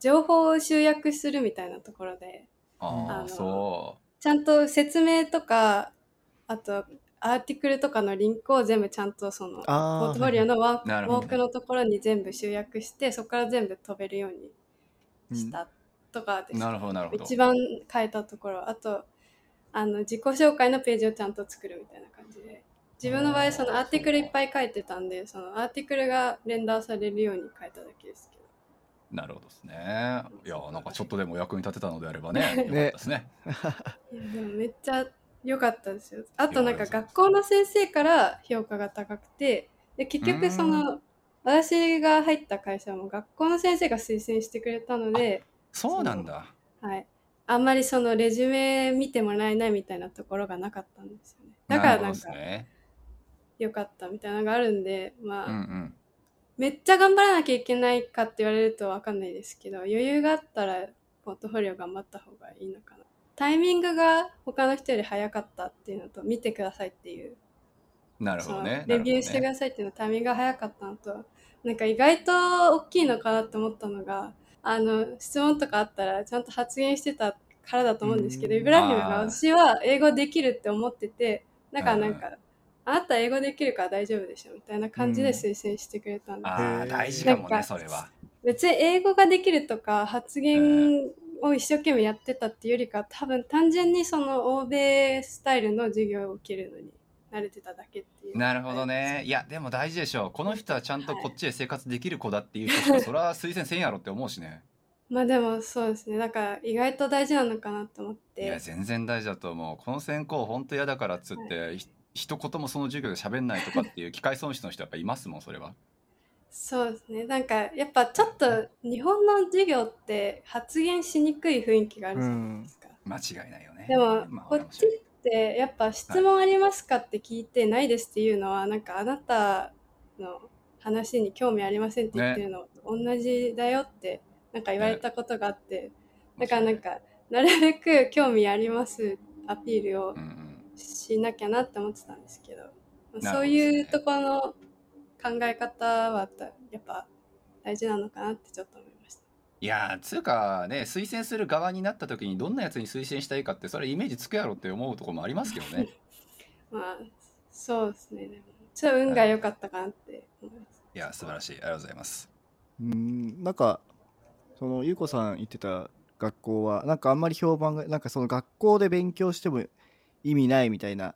情報を集約するみたいなところであのそちゃんと説明とかあとアーティクルとかのリンクを全部ちゃんとそのポあーートフォリオのワーークのところに全部集約してそこから全部飛べるようにしたとかです、うなるほどなるほど。一番変えたところ。あとあの自己紹介のページをちゃんと作るみたいな感じで。自分の場合そのアーティクルいっぱい書いてたんでそのアーティクルがレンダーされるように書いただけですけど。なるほどですね。いやなんかちょっとでもお役に立てたのであればね。よかったですね。いやでもめっちゃ良かったですよ。あとなんか学校の先生から評価が高くてで結局その私が入った会社も学校の先生が推薦してくれたのでそうなんだ。はい、あんまりそのレジュメ見てもらえないみたいなところがなかったんですよね。だからなんか良かったみたいなのがあるんでまあ、うんうん。めっちゃ頑張らなきゃいけないかって言われると分かんないですけど余裕があったらポートフォリオ頑張った方がいいのかなタイミングが他の人より早かったっていうのと見てくださいっていう。なるほどね。レビューしてくださいっていうのタイミングが早かったのとなんか意外と大きいのかなって思ったのがあの質問とかあったらちゃんと発言してたからだと思うんですけどうんイブラヒムが私は英語できるって思っててだからなんうかあなた英語できるから大丈夫でしょみたいな感じで推薦してくれたんでほどあ大事かもねなんかそれは別に英語ができるとか発言を一生懸命やってたっていうよりか多分単純にその欧米スタイルの授業を受けるのに慣れてただけっていう。なるほどね。い。やでも大事でしょう。この人はちゃんとこっちで生活できる子だっていう人しかそれは推薦せんやろって思うしね。まあでもそうですね。だから意外と大事なのかなと思っいやて全然大事だと思う。この専攻本当嫌だからっつって、ひ一言もその授業で喋んないとかっていう機械損失の人やっぱいますもんそれはそうですね。なんかやっぱちょっと日本の授業って発言しにくい雰囲気があるじゃないですか、間違いないよね。でもまあこっちってやっぱ質問ありますかって聞いてないですっていうのはなんかあなたの話に興味ありませんって言ってるのと同じだよってなんか言われたことがあって、だからなんかなるべく興味ありますアピールをうんうん。しなきゃなって思ってたんですけど、ほどね。そういうところの考え方はやっぱ大事なのかなってちょっと思いました。いいやーつうかね推薦する側になった時にどんなやつに推薦したいかってそれイメージつくやろって思うところもありますけどね。まあそうですね。でもちょっと運が良かったかなって思います。いや素晴らしい。ありがとうございます。うんなんかそのゆうこさん言ってた学校はなんかあんまり評判がなんかその学校で勉強しても意味ないみたいな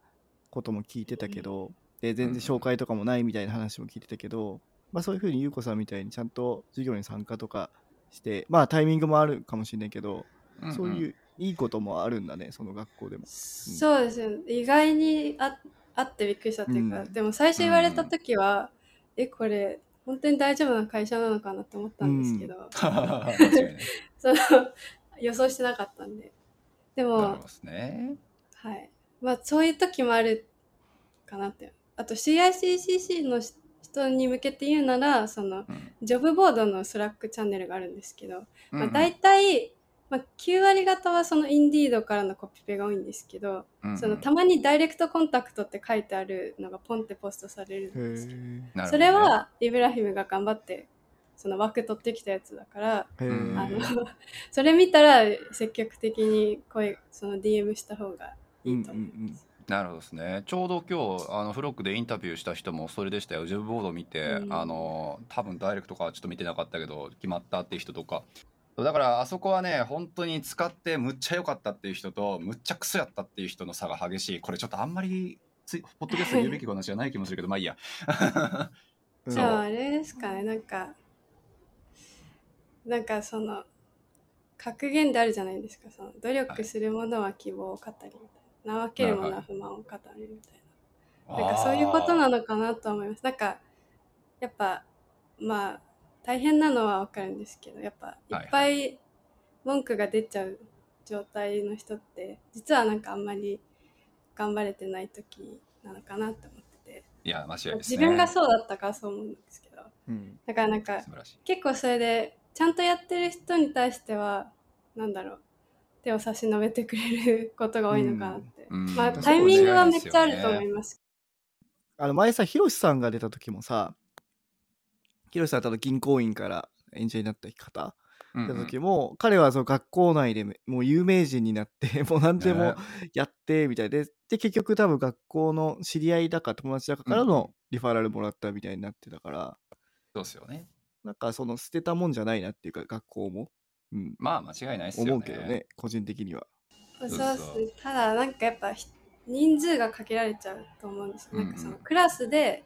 ことも聞いてたけど、で全然紹介とかもないみたいな話も聞いてたけど、まあ、そういうふうにゆうこさんみたいにちゃんと授業に参加とかしてまあタイミングもあるかもしれないけど、そううん。いういいこともあるんだねその学校でも。そうですよ。ね意外にああってびっくりしたっていうか、うん。でも最初言われた時は、えこれ本当に大丈夫な会社なのかなって思ったんですけど、間違いないその予想してなかったんで。でもね。はい。まあそういう時もあるかなってあと CICCC の人に向けて言うならそのうん。ジョブボードのスラックチャンネルがあるんですけど、まあ、うん。うん大体、まあ、9割方はそのインディードからのコピペが多いんですけど、うんうん。そのたまにダイレクトコンタクトって書いてあるのがポンってポストされるんですけどそれはイブラヒムが頑張ってその枠取ってきたやつだから、あの それ見たら積極的に声その DM した方がいいと思います。なるほどですね。ちょうど今日あのフロックでインタビューした人もそれでしたよ。ジョブボード見て、うん。あの多分ダイレクトかはちょっと見てなかったけど決まったっていう人とか。だからあそこはね本当に使ってむっちゃ良かったっていう人とむっちゃクソやったっていう人の差が激しい。これちょっとあんまりついポッドキャストで言うべき話じゃない気もするけどまあいいや。う んじゃああれですかね。なんかなんかその格言であるじゃないですか。その努力する者は希望を語りみたいな怠ける者は不満を語るみたいな。なんかそういうことなのかなと思います。なんかやっぱまあ大変なのはわかるんですけどやっぱいっぱい文句が出ちゃう状態の人って実はなんかあんまり頑張れてない時なのかなって思ってて。いや間違いね。自分がそうだったからそう思うんですけど。うん。だからなんか結構それでちゃんとやってる人に対してはなんだろう手を差し伸べてくれることが多いのかなって、うん。うん。まあタイミングはめっちゃあると思います。あの前さヒロシさんが出た時もさヒロシさんってあの銀行員からエンジニアになった方うんうん。出た時も、彼はその学校内でもう有名人になって もう何でもねやってみたいでで結局多分学校の知り合いだか友達だかからうんうん。のリファラルもらったみたいになってたから、そうですよね。なんかその捨てたもんじゃないなっていうか学校も、うん、まあ間違いないですよね。思うけどね個人的には。そうそう。ですねただなんかやっぱひ人数がかけられちゃうと思うんですよ、うんうん。なんかそのクラスで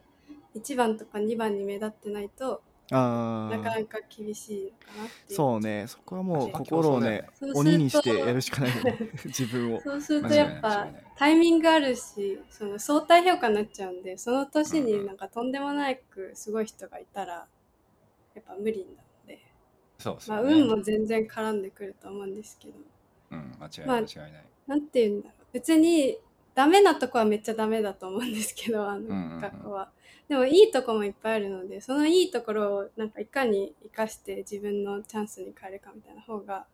1番とか2番に目立ってないとあー。なかなか厳しいのかなってそうね。そこはもうまあ心をね鬼にしてやるしかないよね。自分を。そうするとやっぱタイミングあるしその相対評価になっちゃうんでその年になんかとんでもなくすごい人がいたらやっぱ無理なんで、まあ、そうですよね。運も全然絡んでくると思うんですけど。うん間違いまあない間違いない。なんて言うんだろう。別にダメなとこはめっちゃダメだと思うんですけどあのうんうんうん。学校は。でもいいとこもいっぱいあるのでそのいいところをなんかいかに生かして自分のチャンスに変えるかみたいな方が、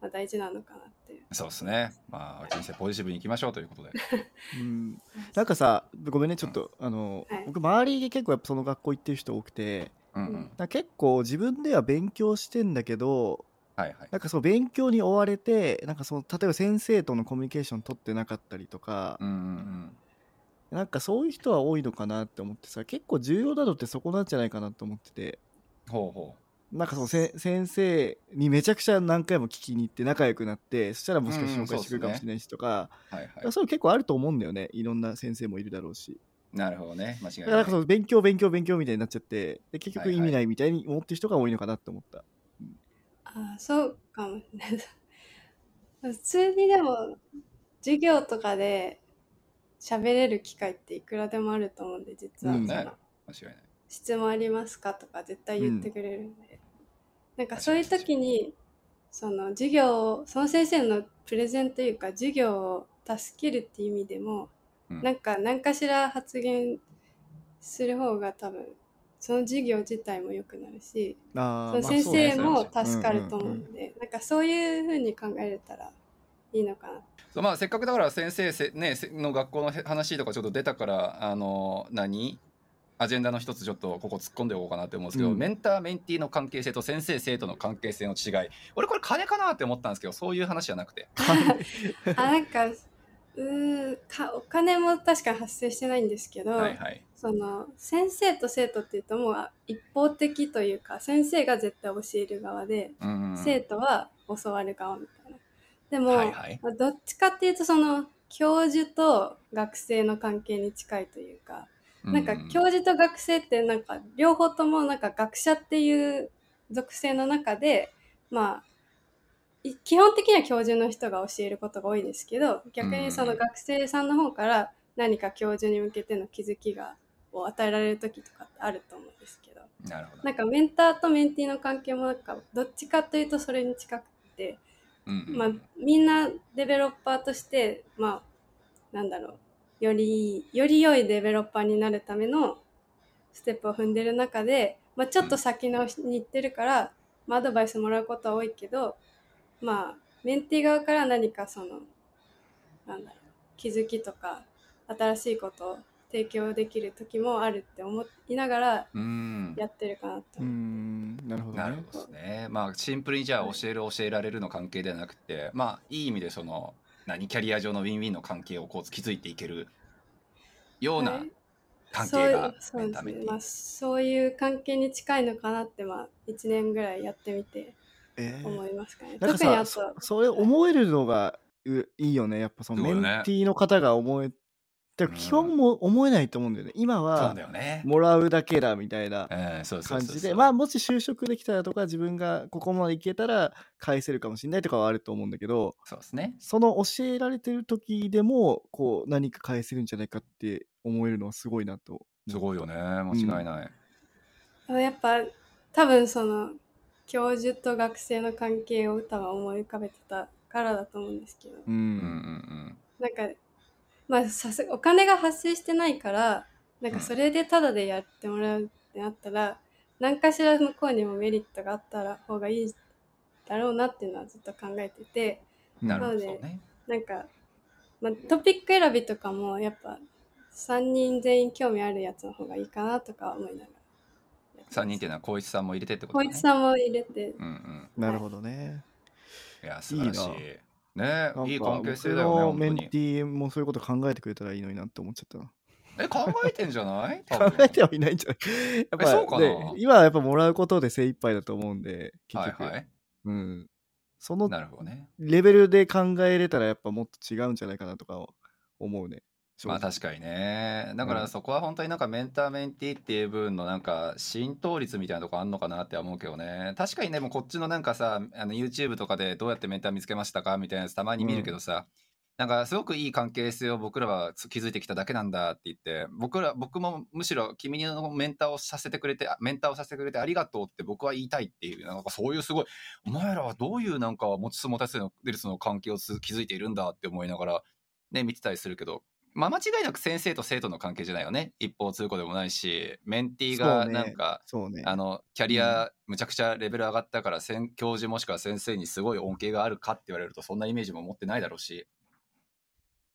まあ、大事なのかなっていう。そうですね。まあ人生ポジティブにいきましょうということで。うん。なんかさごめんねちょっと、あの、はい。僕周りで結構やっぱその学校行ってる人多くてうんうん。うんなんか結構自分では勉強してんだけどはいはい。なんかその勉強に追われてなんかその例えば先生とのコミュニケーション取ってなかったりとかう、んうんなんかそういう人は多いのかなって思ってさ結構重要なのってそこなんじゃないかなと思ってて。うんほう。ほなんかそのせ先生にめちゃくちゃ何回も聞きに行って仲良くなってそしたらもしかして紹介してくれるかもしれないしとか、うはいはい。そういうの結構あると思うんだよね。いろんな先生もいるだろうし。なるほどね。間違いだからなんかそないの勉強勉強勉強みたいになっちゃってで結局はいはい。意味ないみたいに思ってる人が多いのかなって思った。あそうかも。しれない。普通にでも授業とかで喋れる機会っていくらでもあると思うんで実は、うん。間違いない。質問ありますかとか絶対言ってくれるんで、なんかそういう時にその授業をその先生のプレゼンというか授業を助けるっていう意味でも、うん。なんか何かしら発言する方が多分その授業自体も良くなるしその先生も助かると思うので、なんかそういうふうに考えれたらいいのかな。そうまあせっかくだから先生せ、ね、せの学校のへ話とかちょっと出たからあの何？アジェンダの一つちょっとここ突っ込んでおこうかなって思うんですけど、うん。メンターメンティーの関係性と先生生徒の関係性の違い。俺これ金かなって思ったんですけどそういう話じゃなくて。あなんかうーかお金も確かに発生してないんですけど、はいはい。その先生と生徒っていうともうあ一方的というか先生が絶対教える側で、うんうん生徒は教わる側みたいな。でも、はいはい。まあどっちかっていうとその教授と学生の関係に近いというか、なんか教授と学生ってなんか両方ともなんか学者っていう属性の中でまあい基本的には教授の人が教えることが多いですけど逆にその学生さんの方から何か教授に向けての気づきがを与えられる時とかってあると思うんですけど。なるほど。なんかメンターとメンティーの関係もなんかどっちかというとそれに近くて、うんうんまあ、みんなデベロッパーとしてまあなんだろうよりより良いデベロッパーになるためのステップを踏んでる中で、まあ、ちょっと先のに行ってるから、まあ、アドバイスもらうことは多いけどまあメンティー側から何かそのなんだろう気づきとか新しいことを提供できる時もあるって思いながらうん。やってるかなと。うーんなるほどね。なるほどね。まあシンプルにじゃあ教える教えられるの関係ではなくて、まあいい意味でその何キャリア上のウィンウィンの関係をこう築いていけるようなはい。関係がそうメンターメンティーそう。ですねまあ、そういう関係に近いのかなって、まあ、1年ぐらいやってみてえー思いますかね。なんか特にあとさそそれ思えるのがういいよねやっぱそのメンそうよねティーの方が思えだから基本も思えないと思うんだよね今そうはだよね。もらうだけだみたいなえーそうそうそうそう感じでまあもし就職できたらとか自分がここまでいけたら返せるかもしれないとかはあると思うんだけどそうですね。その教えられてる時でもこう何か返せるんじゃないかって思えるのはすごいなとすごいよね。間違いない。でもやっぱ多分その教授と学生の関係を多分思い浮かべてたからだと思うんですけど、ううんうんんなんかまあさすお金が発生してないからなんかそれでタダでやってもらうってなったら、何かしら向こうにもメリットがあったら方がいいだろうなっていうのはずっと考えてて。うん。なのでね。なんか、まあ、トピック選びとかもやっぱ3人全員興味あるやつの方がいいかなとか思いながら。3人っていうのは光一さんも入れてってことこね。いつさんも入れて、うんうん。なるほどねいや素晴らしい。いいねいい関係性だよね僕の本当にメンテ。ィーもそういうこと考えてくれたらいいのになって思っちゃったなえ考えてんじゃない？多考分えてはいないんじゃないやっぱそうかな？で今はやっぱもらうことで精一杯だと思うんで結局、はいはい。うん、そのなるほどね。レベルで考えれたらやっぱもっと違うんじゃないかなとか思うねまあ確かにね。だかうん。らそこは本当になんかメンターメンティーっていう分のなんか浸透率みたいなとこあんのかなって思うけどね。確かにでもこっちのなんかさ、あの YouTube とかでどうやってメンター見つけましたかみたいなやつたまに見るけどさ、なんかすごくいい関係性を僕らは築いてきただけなんだって言って、僕ら、僕もむしろ君のメンターをさせてくれて、あメンターをさせてくれてありがとうって僕は言いたいっていう、なんかそういうすごい、お前らはどういうなんか持ちつ持たせのデルスの関係をつ築いているんだって思いながら、ね、見てたりするけど、まあ、間違いなく先生と生徒の関係じゃないよね。一方通行でもないし、メンティーがなんか、そうねあの、キャリア、むちゃくちゃレベル上がったから、せん教授もしくは先生にすごい恩恵があるかって言われると、そんなイメージも持ってないだろうし。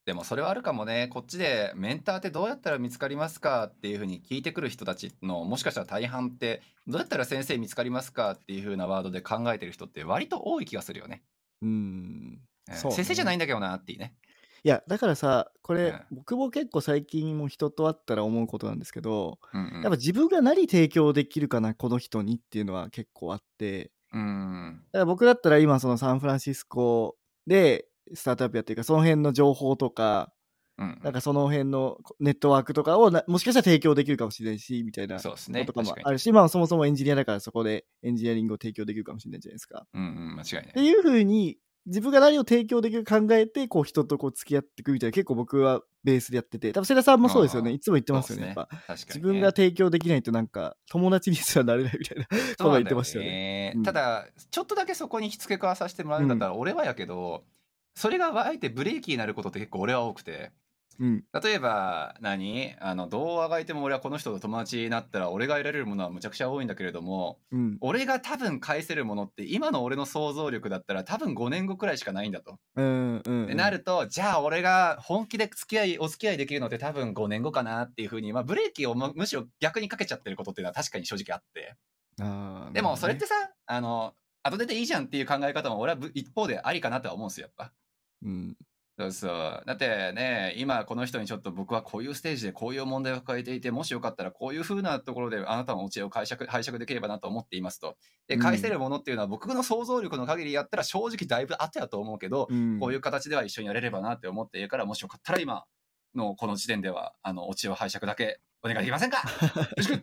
でもそれはあるかもね。こっちでメンターってどうやったら見つかりますかっていうふうに聞いてくる人たちの、もしかしたら大半って、どうやったら先生見つかりますかっていうふうなワードで考えてる人って割と多い気がするよね。うんえーね先生じゃないんだけどなっていうね。いやだからさこれ、うん僕も結構最近も人と会ったら思うことなんですけど、うんうんやっぱ自分が何提供できるかなこの人にっていうのは結構あってうん。だから僕だったら今そのサンフランシスコでスタートアップやってるからその辺の情報とかうんなんかその辺のネットワークとかをなもしかしたら提供できるかもしれないしみたいなこそうですね。とかも確かに。あるし、まあそもそもエンジニアだからそこでエンジニアリングを提供できるかもしれないじゃないですか。うんうん、間違いないって。いうふうに自分が何を提供できるか考えてこう人とこう付き合っていくみたいな結構僕はベースでやってて。多分世田さんもそうですよね。いつも言ってますよねそうやっぱ。ね。自分が提供できないとなんか友達にすらなれないみたいな ことは言ってましたよね。ね。うん。ただちょっとだけそこに付け加わさせてもらうんだったら、俺はやけどそれがあえてブレーキになることって結構俺は多くてうん。例えば何？あのどうあがいても俺はこの人と友達になったら俺が得られるものはむちゃくちゃ多いんだけれどもうん。俺が多分返せるものって今の俺の想像力だったら多分5年後くらいしかないんだと。うんうんでなるとじゃあ俺が本気で付き合いお付き合いできるのって多分5年後かなっていうふうに、まあ、ブレーキをむむしろ逆にかけちゃってることっていうのは確かに正直あって。あーでもそれっなてさあの後出ていいじゃんっていう考え方も俺はぶ一方でありかなとは思うんですよやっぱ。るほどねそう。そうだってね今この人にちょっと僕はこういうステージでこういう問題を抱えていてもしよかったらこういう風なところであなたのお知恵を解釈拝借できればなと思っていますと。でうん。返せるものっていうのは僕の想像力の限りやったら正直だいぶ後やと思うけど、うん。こういう形では一緒にやれればなって思っているからもしよかったら今のこの時点ではあのお知恵を拝借だけお願いできませんか？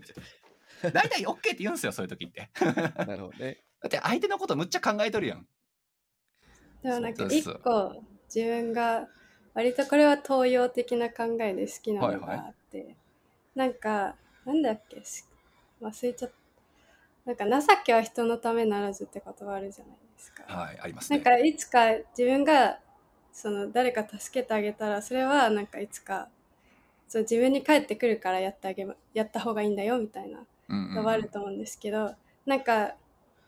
大体 OK って言うんですよそういう時って。だなるほどね。って相手のことむっちゃ考えとるやん。でもなんかそう。一個自分が割とこれは東洋的な考えで好きなのはいはい。があって、なんかなんだっけ？し忘れちゃった。なんか情けは人のためならずって言葉あるじゃないですか。はいありますね。なんかいつか自分がその誰か助けてあげたらそれはなんかいつかそう自分に返ってくるからやってあげばやった方がいいんだよみたいなうんうんうん。のがあると思うんですけど、なんか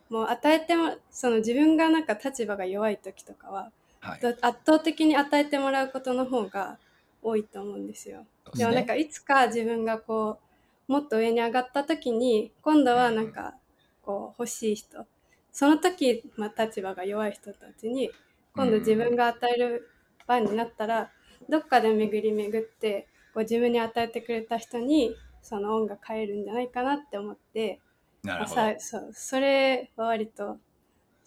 もう与えてもその自分がなんか立場が弱い時とかははい。圧倒的に与えてもらうことの方が多いと思うんですよ。でもなんかいつか自分がこうもっと上に上がった時に今度はなんかこう欲しい人その時、まあ、立場が弱い人たちに今度自分が与える番になったらどっかで巡り巡ってこう自分に与えてくれた人にその恩が返るんじゃないかなって思ってなるほど。さそうそれは割と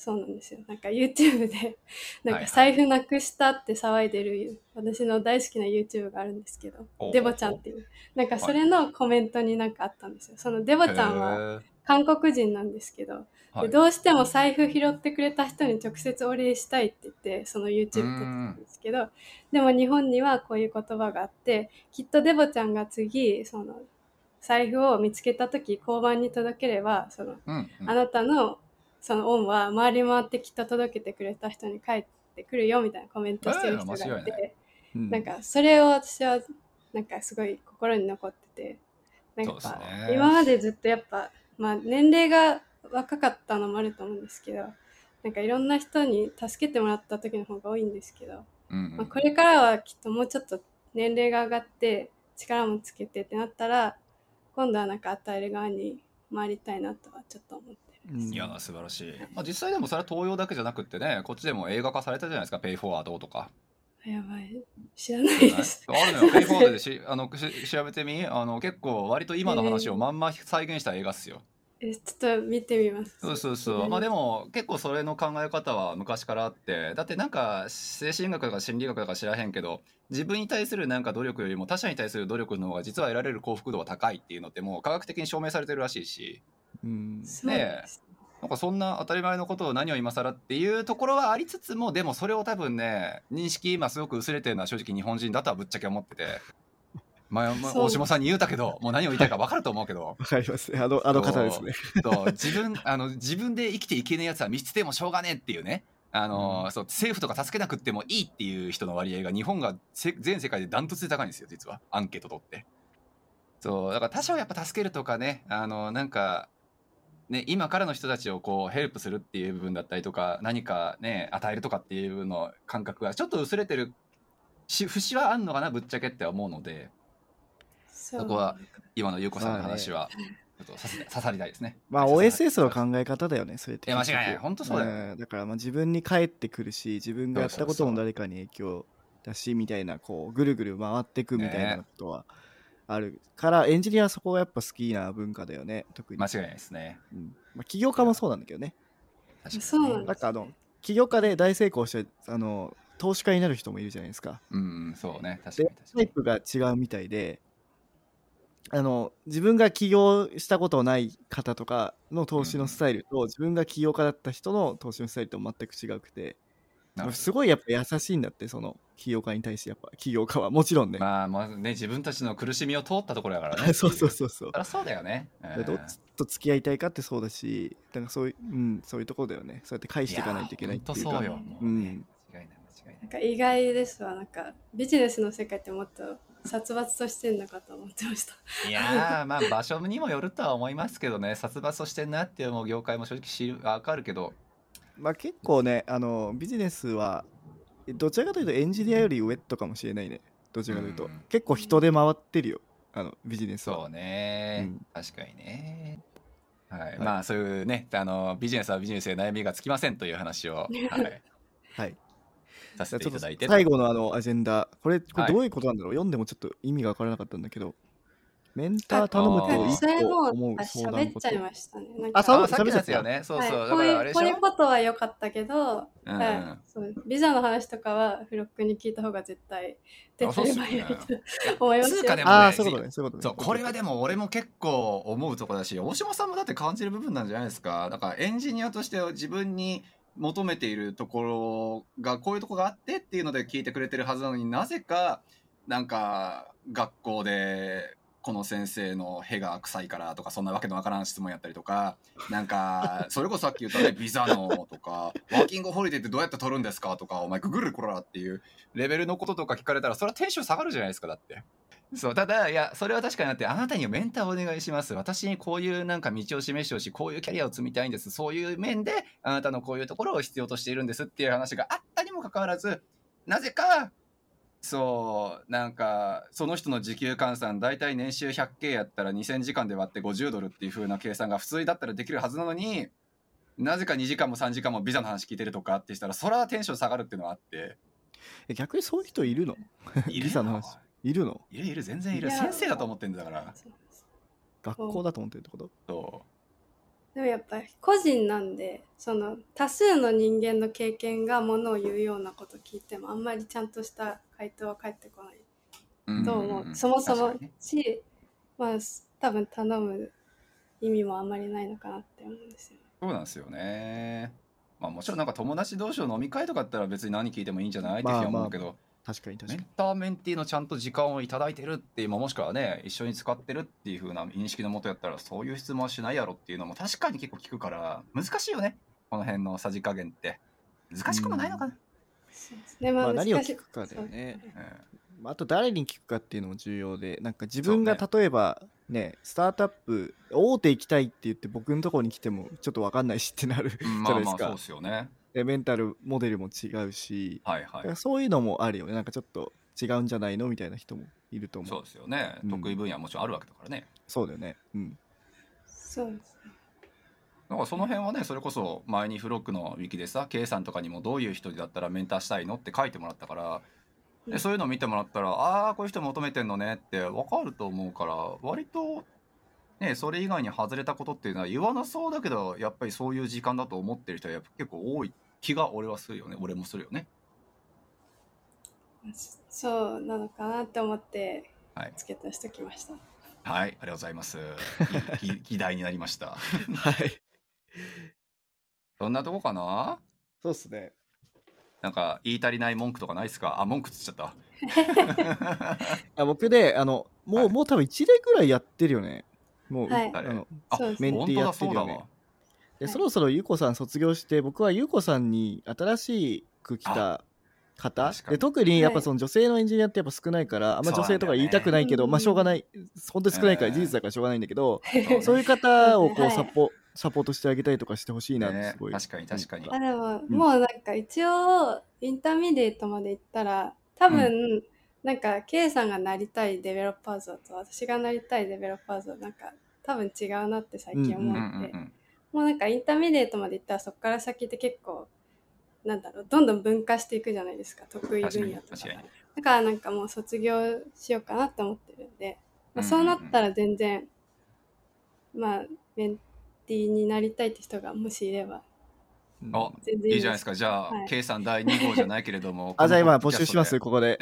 そうなんですよ。なんか YouTube で なんか財布なくしたって騒いでる私の大好きな YouTube があるんですけどデボちゃんっていう。なんかそれのコメントになんかあったんですよ。そのデボちゃんは韓国人なんですけど、どうしても財布拾ってくれた人に直接お礼したいって言ってその YouTube 撮ってたんですけどでも日本にはこういう言葉があってきっとデボちゃんが次その財布を見つけた時交番に届ければそのうんうん。あなたのその恩は回り回ってきっと届けてくれた人に返ってくるよみたいなコメントしてる人がいええ間違いなて、うん。なんかそれを私はなんかすごい心に残っててなんかね。今までずっとやっぱ、まあ、年齢が若かったのもあると思うんですけどなんかいろんな人に助けてもらった時の方が多いんですけど、うんうん。まあ、これからはきっともうちょっと年齢が上がって力もつけてってなったら今度はなんか与える側に回りたいなとはちょっと思っていや素晴らしい、まあ、実際でもそれは東洋だけじゃなくってねこっちでも映画化されたじゃないですか「ペイフォワード」とか。やばい。知らないです。あるのよ。ペイフォワードでし あのし調べてみ。あの結構割と今の話をまんま再現した映画っすよ、えちょっと見てみます。そうそうそう。まあでも結構それの考え方は昔からあって。だってなんか精神学とか心理学とか知らへんけど自分に対するなんか努力よりも他者に対する努力の方が実は得られる幸福度は高いっていうのってもう科学的に証明されてるらしいしうん。そうなんです。なんかそんな当たり前のことを何を今更っていうところはありつつもでもそれを多分ね認識今すごく薄れてるのは正直日本人だとはぶっちゃけ思ってて。まあ、まあ大島さんに言うたけどもう何を言いたいか分かると思うけど。わかります。ねあのあの方ですね。そう。自分あの自分で生きていけねえやつは見捨ててもしょうがねえっていうね。あの、そう。政府とか助けなくってもいいっていう人の割合が日本がせ全世界でダントツで高いんですよ実は。アンケート取って。そう。だから他者をやっぱ助けるとかねあのなんかね今からの人たちをこうヘルプするっていう部分だったりとか何かね与えるとかっていう部分の感覚がちょっと薄れてるし節はあんのかなぶっちゃけって思うのでそそこは今の優子さんの話はちょっと刺さりたいですね。まあ OSS の考え方だよねそれって。いや間違いない。本当そうだよ。ん。だからまあ自分に返ってくるし自分がやったことも誰かに影響だしみたいなこうぐるぐる回ってくみたいなことはあるからエンジニアはそこがやっぱ好きな文化だよね特に、間違いないですね。うん。まあ、起業家もそうなんだけどね。確かに。そうなんかあの起業家で大成功してあの投資家になる人もいるじゃないですか。うんうん、そうね。確かでに確かタイプが違うみたいであの自分が起業したことない方とかの投資のスタイルと、自分が起業家だった人の投資のスタイルと全く違くてすごいやっぱ優しいんだってその起業家に対してやっぱ起業家はもちろんね、まあ、まあね、自分たちの苦しみを通ったところやからね。そうそうう。そうそう。そそうだよね。うん。どっちと付き合いたいかってそうだしだからそういう,、うん、そういうところだよね。そうやって返していかないといけないっていうか。そうよ。もうねうん。間違いない間違いない。なんか意外ですわなんかビジネスの世界ってもっと殺伐としてんのかと思ってました。いやー まあ場所にもよるとは思いますけどね。殺伐としてんなっていうもう業界も正直知るわかるけど。まあ結構ねあのビジネスはどちらかというとエンジニアよりウェットかもしれないね。どちらかというと、うん。結構人で回ってるよ。あのビジネスは。そうね、うん。確かにね。はい、はい。まあそういうねあのビジネスはビジネスで悩みがつきませんという話を、はい、はい。させていただいて最後のあのアジェンダ。これこはい。れどういうことなんだろう、読んでもちょっと意味が分からなかったんだけどメンター頼むと一それも個思うあ相談事喋っちゃいましたね。なんか。あそうあさっきのやつよ。ね。そうそう、はい、だこういうこういうことは良かったけど、うん。はい、そうビザの話とかはフロックに聞いた方が絶対手っ取り早いと思いますよ。ねああそういうことねそういうことね。そうこれはでも俺も結構思うところだし大島さんもだって感じる部分なんじゃないですか？だからエンジニアとして自分に求めているところがこういうところがあってっていうので聞いてくれてるはずなのになぜかなんか学校でこの先生の屁が臭いからとかそんなわけのわからん質問やったりとかなんかそれこそさっき言ったね ビザのとかワーキングホリデーってどうやって取るんですかとかお前ググるこらっていうレベルのこととか聞かれたらそれはテンション下がるじゃないですかだって。そうただいやそれは確かになってあなたにはメンターをお願いします私にこういうなんか道を示してほしいこういうキャリアを積みたいんですそういう面であなたのこういうところを必要としているんですっていう話があったにもかかわらずなぜかそうなんかその人の時給換算大体年収 100K やったら2000時間で割って50ドルっていう風な計算が普通だったらできるはずなのになぜか2時間も3時間もビザの話聞いてるとかってしたらそれはテンション下がるっていうのはあって。え逆にそういう人いるの？いるビザの話。いるの？いるいる全然いる。先生だと思ってんだから。学校だと思ってるってこと？そでもやっぱり個人なんでその多数の人間の経験がものを言うようなこと聞いてもあんまりちゃんとした回答は返ってこない。うんと思う、そもそも確かにね。し、まあ多分頼む意味もあんまりないのかなって思うんですよそうなんですよね。まあもちろんなんか友達同士の飲み会とかだったら別に何聞いてもいいんじゃない？っていうふうに思うけど、確かに確かに。メンターメンティーのちゃんと時間をいただいてるっていうまあもしくはね一緒に使ってるっていう風な認識のもとやったらそういう質問はしないやろっていうのも確かに結構聞くから難しいよねこの辺のさじ加減って。難しくもないのかな、そうですねまあまあ何を聞くかだよね。ああと誰に聞くかっていうのも重要でなんか自分が例えばねスタートアップ大手行きたいって言って僕のところに来てもちょっと分かんないしってなるじうんゃないですか。まあまあそうですよねでメンタルモデルも違うしはいはい。だからそういうのもあるよね。なんかちょっと違うんじゃないのみたいな人もいると思う。そうですよね、うん。得意分野はもちろんあるわけだからね。そうだよね。うん。そうですね。だからその辺はねそれこそ前にフロックのウィキでさ K さんとかにもどういう人だったらメンターしたいのって書いてもらったからうん。でそういうのを見てもらったらああーこういう人求めてんのねって分かると思うから割とねそれ以外に外れたことっていうのは言わなそうだけどやっぱりそういう時間だと思ってる人はやっぱ結構多い気が俺はするよね。俺もするよね。そうなのかなって思ってはい。付け足しておきました。はいありがとうございます。いい議議題になりましたはいそんなとこかなそうっすねなんか言い足りない文句とかないですかあ文句つっちゃったあ僕であのもう、はいもう多分1年ぐらいやってるよねもう、はい。あのメンティーやってるよね。で、はい。そろそろゆうこさん卒業して僕はゆうこさんに新しく来た方。で特にやっぱはい。その女性のエンジニアってやっぱ少ないから、あんま女性とか言いたくないけど、ねまあしょうがない。本当に少ないからうん。事実だからしょうがないんだけど、そうそういう方をこはい。うサポ,、サポートしてあげたりとかしてほしいなってねすごい、確かに確かに。あでも、ん。もうなんか一応 intermediate まで行ったら多分、なんか K さんがなりたいデベロッパー像と私がなりたいデベロッパー像なんか多分違うなって最近思って、うんもうなんか intermediate まで行ったらそこから先って結構なんだろうどんどん分化していくじゃないですか。得意分野とか。だからなんかもう卒業しようかなって思ってるんで、まあ、うんそうなったら全然、まあメンティーになりたいって人がもしいればうんあ全然いいじゃないですかじゃあ、はい K さん第2号じゃないけれども あじゃあ今募集しますここで、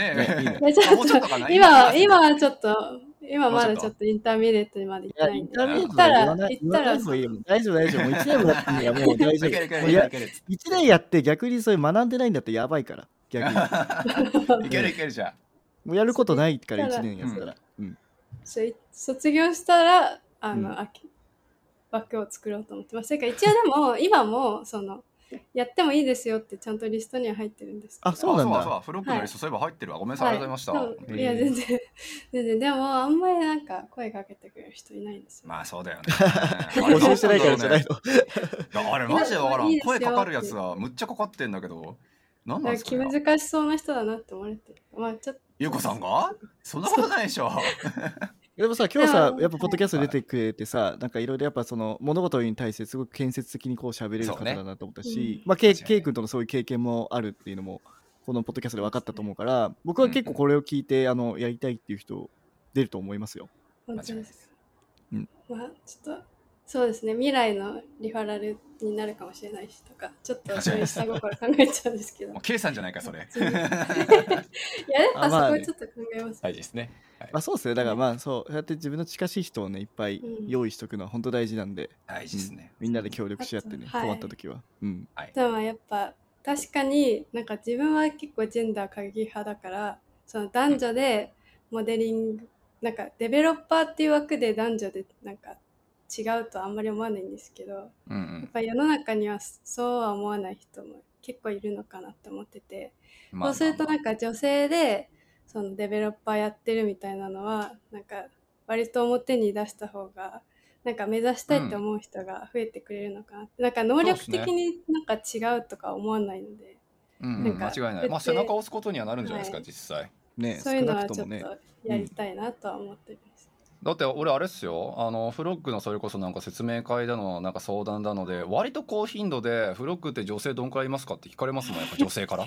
今は今今はちょっと今まだちょっと intermediate まで行っいや、てないんでインターネット行ったら行ったら。大丈夫、大丈夫。もう1年もやってんだよ、もう大丈夫。もうやるいけるいける1年やって逆にそれ学んでないんだってやばいから。逆に。いけるいけるじゃんもうやることないからそ1う年やったら。うん。そうい卒業したらあの、うん秋枠を作ろうと思ってます。だから一応でも今もそのやってもいいですよってちゃんとリストには入ってるんですけど。あそうなんだ。あそうだフロックのリスト、そういえば入ってるわごめんなさい、ありがとうございました、はいいや全然。全然。でもあんまりなんか声かけてくれる人いないんですよ、まあそうだよね。募集してないからじゃないの。いやあれ マジでわからん。声かかるやつがむっちゃかかってんだけど。なんなんですかね難しそうな人だなって思われて。まあちょっと。ゆうこさんが？そんなことないでしょでもさ今日さやっぱポッドキャスト出てくれてさ、なんかいろいろやっぱその物事に対してすごく建設的にこう喋れる方だなと思ったし、ねまあケイ確かにケイ君とのそういう経験もあるっていうのもこのポッドキャストで分かったと思うから僕は結構これを聞いてあのやりたいっていう人出ると思いますよ。本当です。うん。まあちょっとそうですね。未来のリファラルになるかもしれないしとかちょっとそういう下心考えちゃうんですけど。もう K さんじゃないかそれ。いややっぱそこはちょっと考えます、大事ですね、はい。まあそうですねだからまあそうそうやって自分の近しい人をねいっぱいうん。用意しとくのは本当大事なんで、大事ですね、みんなで協力し合ってね、はい。困った時は。うん。はい。でもやっぱ確かになんか自分は結構ジェンダー過激派だからその男女でモデリング、なんかデベロッパーっていう枠で男女でなんか違うとあんまり思わないんですけどやうん。っぱ世の中にはそうは思わない人も結構いるのかなって思ってて、うんそうするとなんかか女性でそのデベロッパーやってるみたいなのはなんか割と表に出した方がなんか目指したいって思う人が増えてくれるのかなって、なんか能力的になんか違うとか思わないので。うんうん、間違いない。まあ背中を押すことにはなるんじゃないですか、はい実際。ねそういうのはちょっと。やりたいなとは思ってます。だって俺あれっすよ。あのフロックのそれこそなんか説明会だのなんか相談だので割と高頻度でフロックって女性どんくらいいますかって聞かれますもん。やっぱ女性から。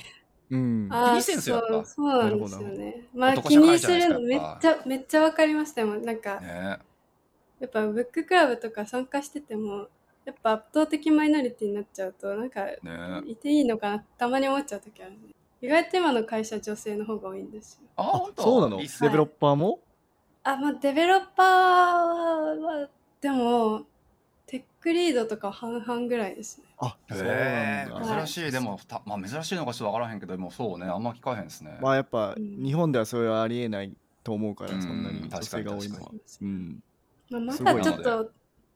うん。気にしてんすよやっぱ。そうそうなんですよね。まあ男気にするのめっちゃめっちゃわかりましたもん。なんかね。やっぱブッククラブとか参加しててもやっぱ圧倒的マイノリティになっちゃうとなんかね。いていいのかなたまに思っちゃう時あるね意外と今の会社女性の方が多いんですよ。あ本当？そうなの？いいデベロッパーも？あまあデベロッパーはでもテックリードとか半々ぐらいですね。あ、そうへなんだ。え珍しい。でもたまあ珍しいのかちょっとわからへんけどでもそうねあんま聞かへんですね。まあやっぱうん日本ではそれはありえないと思うから、うんそんなに女性が多いのは。確か。うん。まあ、ますごいなだちょっと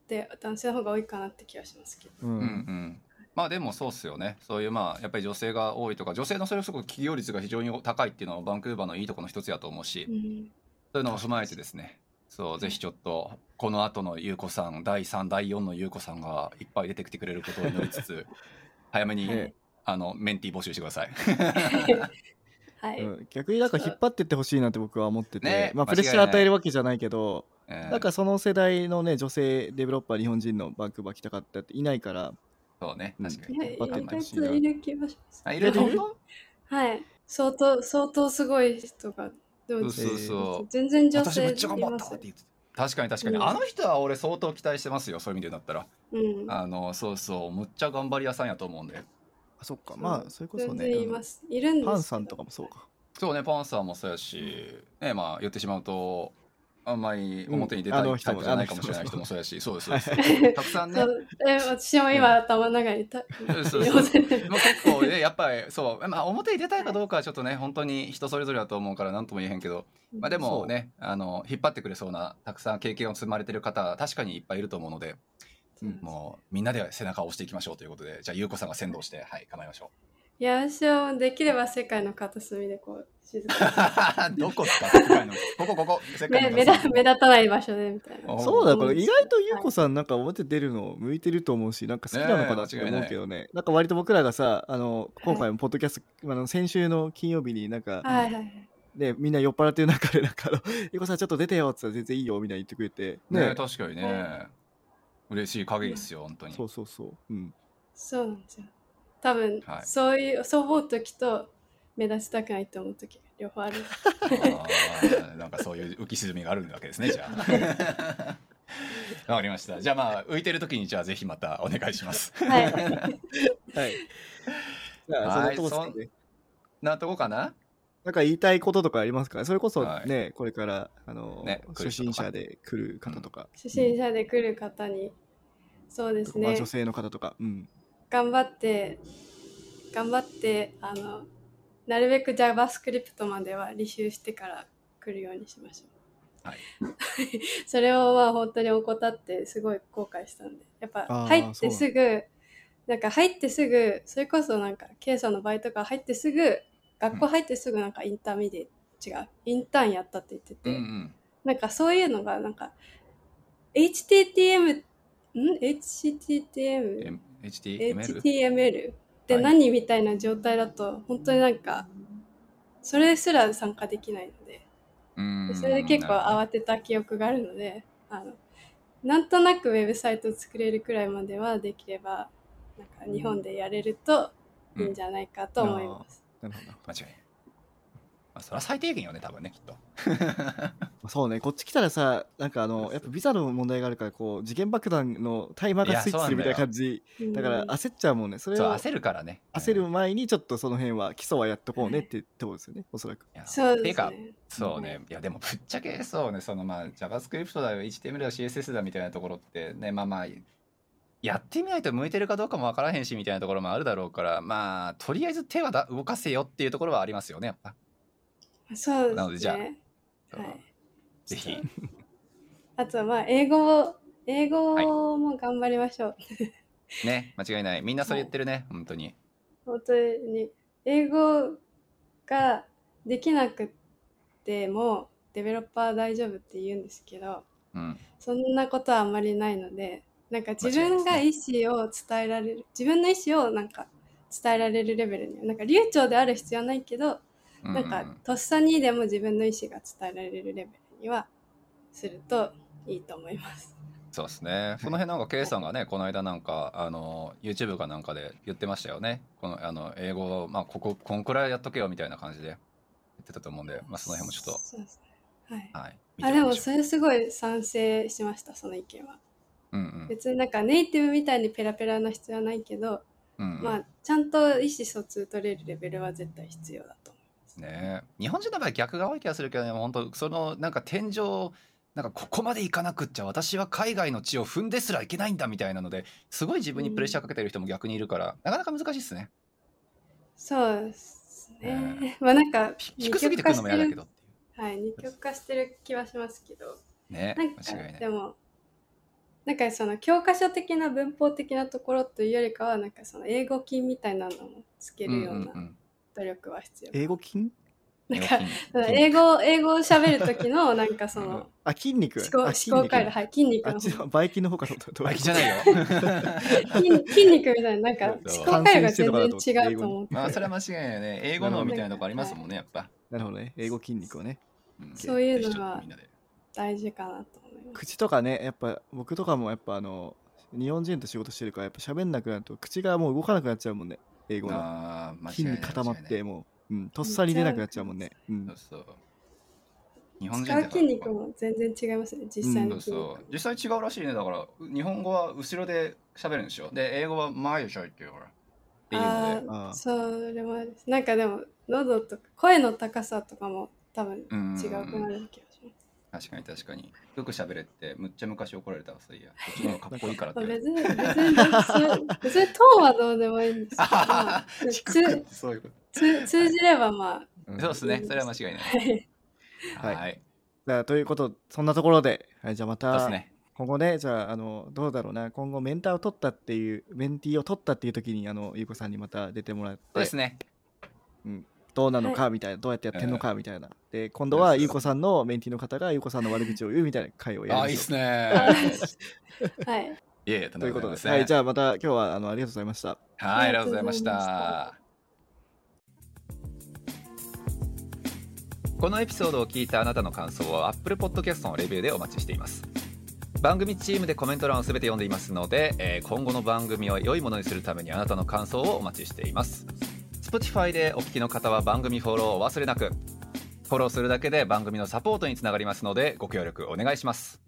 で男性の方が多いかなって気がしますけど。う。うんうん。んまあでもそうっすよね。そういうまあやっぱり女性が多いとか女性のそれこそ企業率が非常に高いっていうのはバンクーバーのいいところの一つやと思うし、うんそういうのを踏まえてですね。そうぜひちょっとこの後の優子さん第3第4の優子さんがいっぱい出てきてくれることを祈りつつ 早めに、ね。あのメンティー募集してください。はい、うん。逆になんか引っ張ってってほしいなって僕は思ってて、ね。まあプレッシャー与えるわけじゃないけど、えーなんかその世代のね女性デベロッパー日本人のバンクーバー来たかったっていないから、そうね。確かに。いや意引っ張って外ほしいな。とい。る気がしますはい。相当相当すごい人がそうそうそう。全然女性私めっちゃ頑張ったって言ってた。確かに確かに、うん。あの人は俺相当期待してますよそういう意味でだったら。うん。あのそうそう。むっちゃ頑張り屋さんやと思うんで。あそっか。まあそれこそ全ね然います。いるんですパンさんとかもそうか。そうねパンサーもそうやし、ねまあ言ってしまうとあんまり表に出たいタイプじゃないかもしれない人もそうやしそうですそう たくさんね。そうえ私も今頭の中にたそうそう。もう結構ねやっぱりそう、まあ、表に出たいかどうかはちょっとね本当に人それぞれだと思うから何とも言えへんけど、まあ、でもねあの引っ張ってくれそうなたくさん経験を積まれてる方は確かにいっぱいいると思うのでうん。もうみんなで背中を押していきましょうということでじゃあ優子さんが先導してはい構えましょいや私はできれば世界の片隅でこう静かうどこですか？世界の。ここここ。世に目目界の立目立たない場所でみたいな。おそうだからうん意外とゆうこさんなんか表出るの向いてると思うしなんか好きなのかなって思うけどね。なんか割と僕らがさあの今回もポッドキャスト、あの先週の金曜日になんか、はいはいはい。ね、みんな酔っ払ってる中でなんかあの「ゆうこさんちょっと出てよ」っつったら全然いいよみたいに言ってくれて。ね確かにね。嬉しい限りですよ本当に。そうそうそう。うん。そうなんですよ多分、はい。そういうそう思う時と目立ちたくないと思う時が両方ある。あーなんかそういう浮き沈みがあるわけですねじゃあ。わかりました。じゃあまあ浮いてる時にじゃあぜひまたお願いします。はい。はい。じゃあそのですなとこかな？なんか言いたいこととかありますか？それこそはい。ね、これからあの、ね初心者で来る方とか、初心者で来る方に。そうですね。まあ女性の方とか、うん、頑張って頑張ってあのなるべく JavaScript までは履修してから来るようにしましょう。はい、それをまあ本当に怠ってすごい後悔したんでやっぱ入ってすぐなんか入ってすぐそれこそなんか K さんの場合とか入ってすぐ学校入ってすぐなんか intermediate違うインターンやったって言ってて、うんうんなんかそういうのがなんか HTTM ん HTTM M- HTML? HTML って何みたいな状態だと本当になんかそれすら参加できないので。うん。それで結構慌てた記憶があるのであのなんとなくウェブサイトを作れるくらいまではできればなんか日本でやれるといいんじゃないかと思います。なるほど。間違いない、まあ、それは最低限よね多分ねきっと。そうねこっち来たらさなんかあのやっぱビザの問題があるからこう時限爆弾のタイマーがスイッチするみたいな感じうんだから焦っちゃうもんね。それをそう焦るからね。焦る前にちょっとその辺は基礎はやっとこうねってとこですよね。おそらく。そうていうかですね。そうね、いやでもぶっちゃけそうねそのまあ JavaScript だよ HTML だ CSS だみたいなところってねまあまあやってみないと向いてるかどうかもわからへんしみたいなところもあるだろうからまあとりあえず手はだ動かせよっていうところはありますよねやっぱそうですね。なのでじゃあはい、ぜひ。あとはまあ英語を英語も頑張りましょう。ね間違いない。みんなそれ言ってるね、本当に。本当に。英語ができなくてもデベロッパー大丈夫って言うんですけどうん。そんなことはあんまりないのでなんか自分が意思を伝えられる自分の意思をなんか伝えられるレベルにはなんか流暢である必要はないけどうんなんかとっさにでも自分の意思が伝えられるレベルにはするといいと思います。そうですね。この辺なんか K さんがね、この間なんかあの YouTube かなんかで言ってましたよね。このあの英語をまあこここんくらいやっとけよみたいな感じで言ってたと思うんで、まあその辺もちょっそうですね。はい。とはい。あでもそれすごい賛成しましたその意見は。ううんうん別になんかネイティブみたいにペラペラな必要はないけど、うんうん。まあちゃんと意思疎通取れるレベルは絶対必要だと思います。ね日本人の場合逆が多い気がするけどね、本当そのなんか天井なんかここまで行かなくっちゃ私は海外の地を踏んですらいけないんだみたいなのですごい自分にプレッシャーかけてる人も逆にいるから、なかなか難しいですね。そうですね。ね まあなんかひ低すぎてくるのも嫌だけどはい二極化してる気はしますけど、う。ねなんか間違いないで。もなんかその教科書的な文法的なところというよりかはなんかその英語金みたいなのもつけるようなうん努力は必要。英語筋なんか英語英語を喋る時の なんかそのあ筋肉？思考思考回路。はい筋肉のバイキンの方かと思った。バイキンじゃないよ。筋筋肉みたいななんか思考回路が全然違うと思って まあそれは間違いないよね。英語のみたいなとこありますもんね、やっぱ。なるほどね。英語筋肉をね。ん。そういうのはぜひちょっとみんなで大事かなと思います。口とかねやっぱ僕とかもやっぱあの日本人と仕事してるからやっぱ喋んなくなると口がもう動かなくなっちゃうもんね英語の筋に固まってもう、うん、とっさに出なくなっちゃうもんね、うん。そうそう。日本人使う筋肉も全然違いますね実際の筋肉。そう。実際違うらしいね。だから日本語は後ろで喋るんでしょ？で英語は前でしょっていうから。あーああそれもなんかでも喉とか声の高さとかも多分うん違うくなる気がします。確かに確かによく喋れってむっちゃ昔怒られたわそういや。こっちの方がかっこいいからって。別に別に別にトーンはどうでもいいんですけど、そういうこ通通じればまとそうですねそれは間違いないあはいはいはいじゃあということそんなところで、はい、じゃあまたそうですね今後ねじゃああのどうだろうな今後メンターを取ったっていうメンティーを取ったっていう時にあのゆうこさんにまた出てもらってそうですねどうなのかみたいな、どうやってやってんのかみたいな。で今度はゆうこさんのメンティーの方がゆうこさんの悪口を言うみたいな回をやりましょうあいいっすね。はい。いえいえということで、ですね。はい、じゃあまた今日はあのありがとうございました。はいありがとうございました。このエピソードを聞いたあなたの感想を Apple Podcast のレビューでお待ちしています。番組チームでコメント欄をすべて読んでいますので、えー今後の番組を良いものにするためにあなたの感想をお待ちしています Spotify でお聞きの方は番組フォローをお忘れなく。フォローするだけで番組のサポートにつながりますのでご協力お願いします。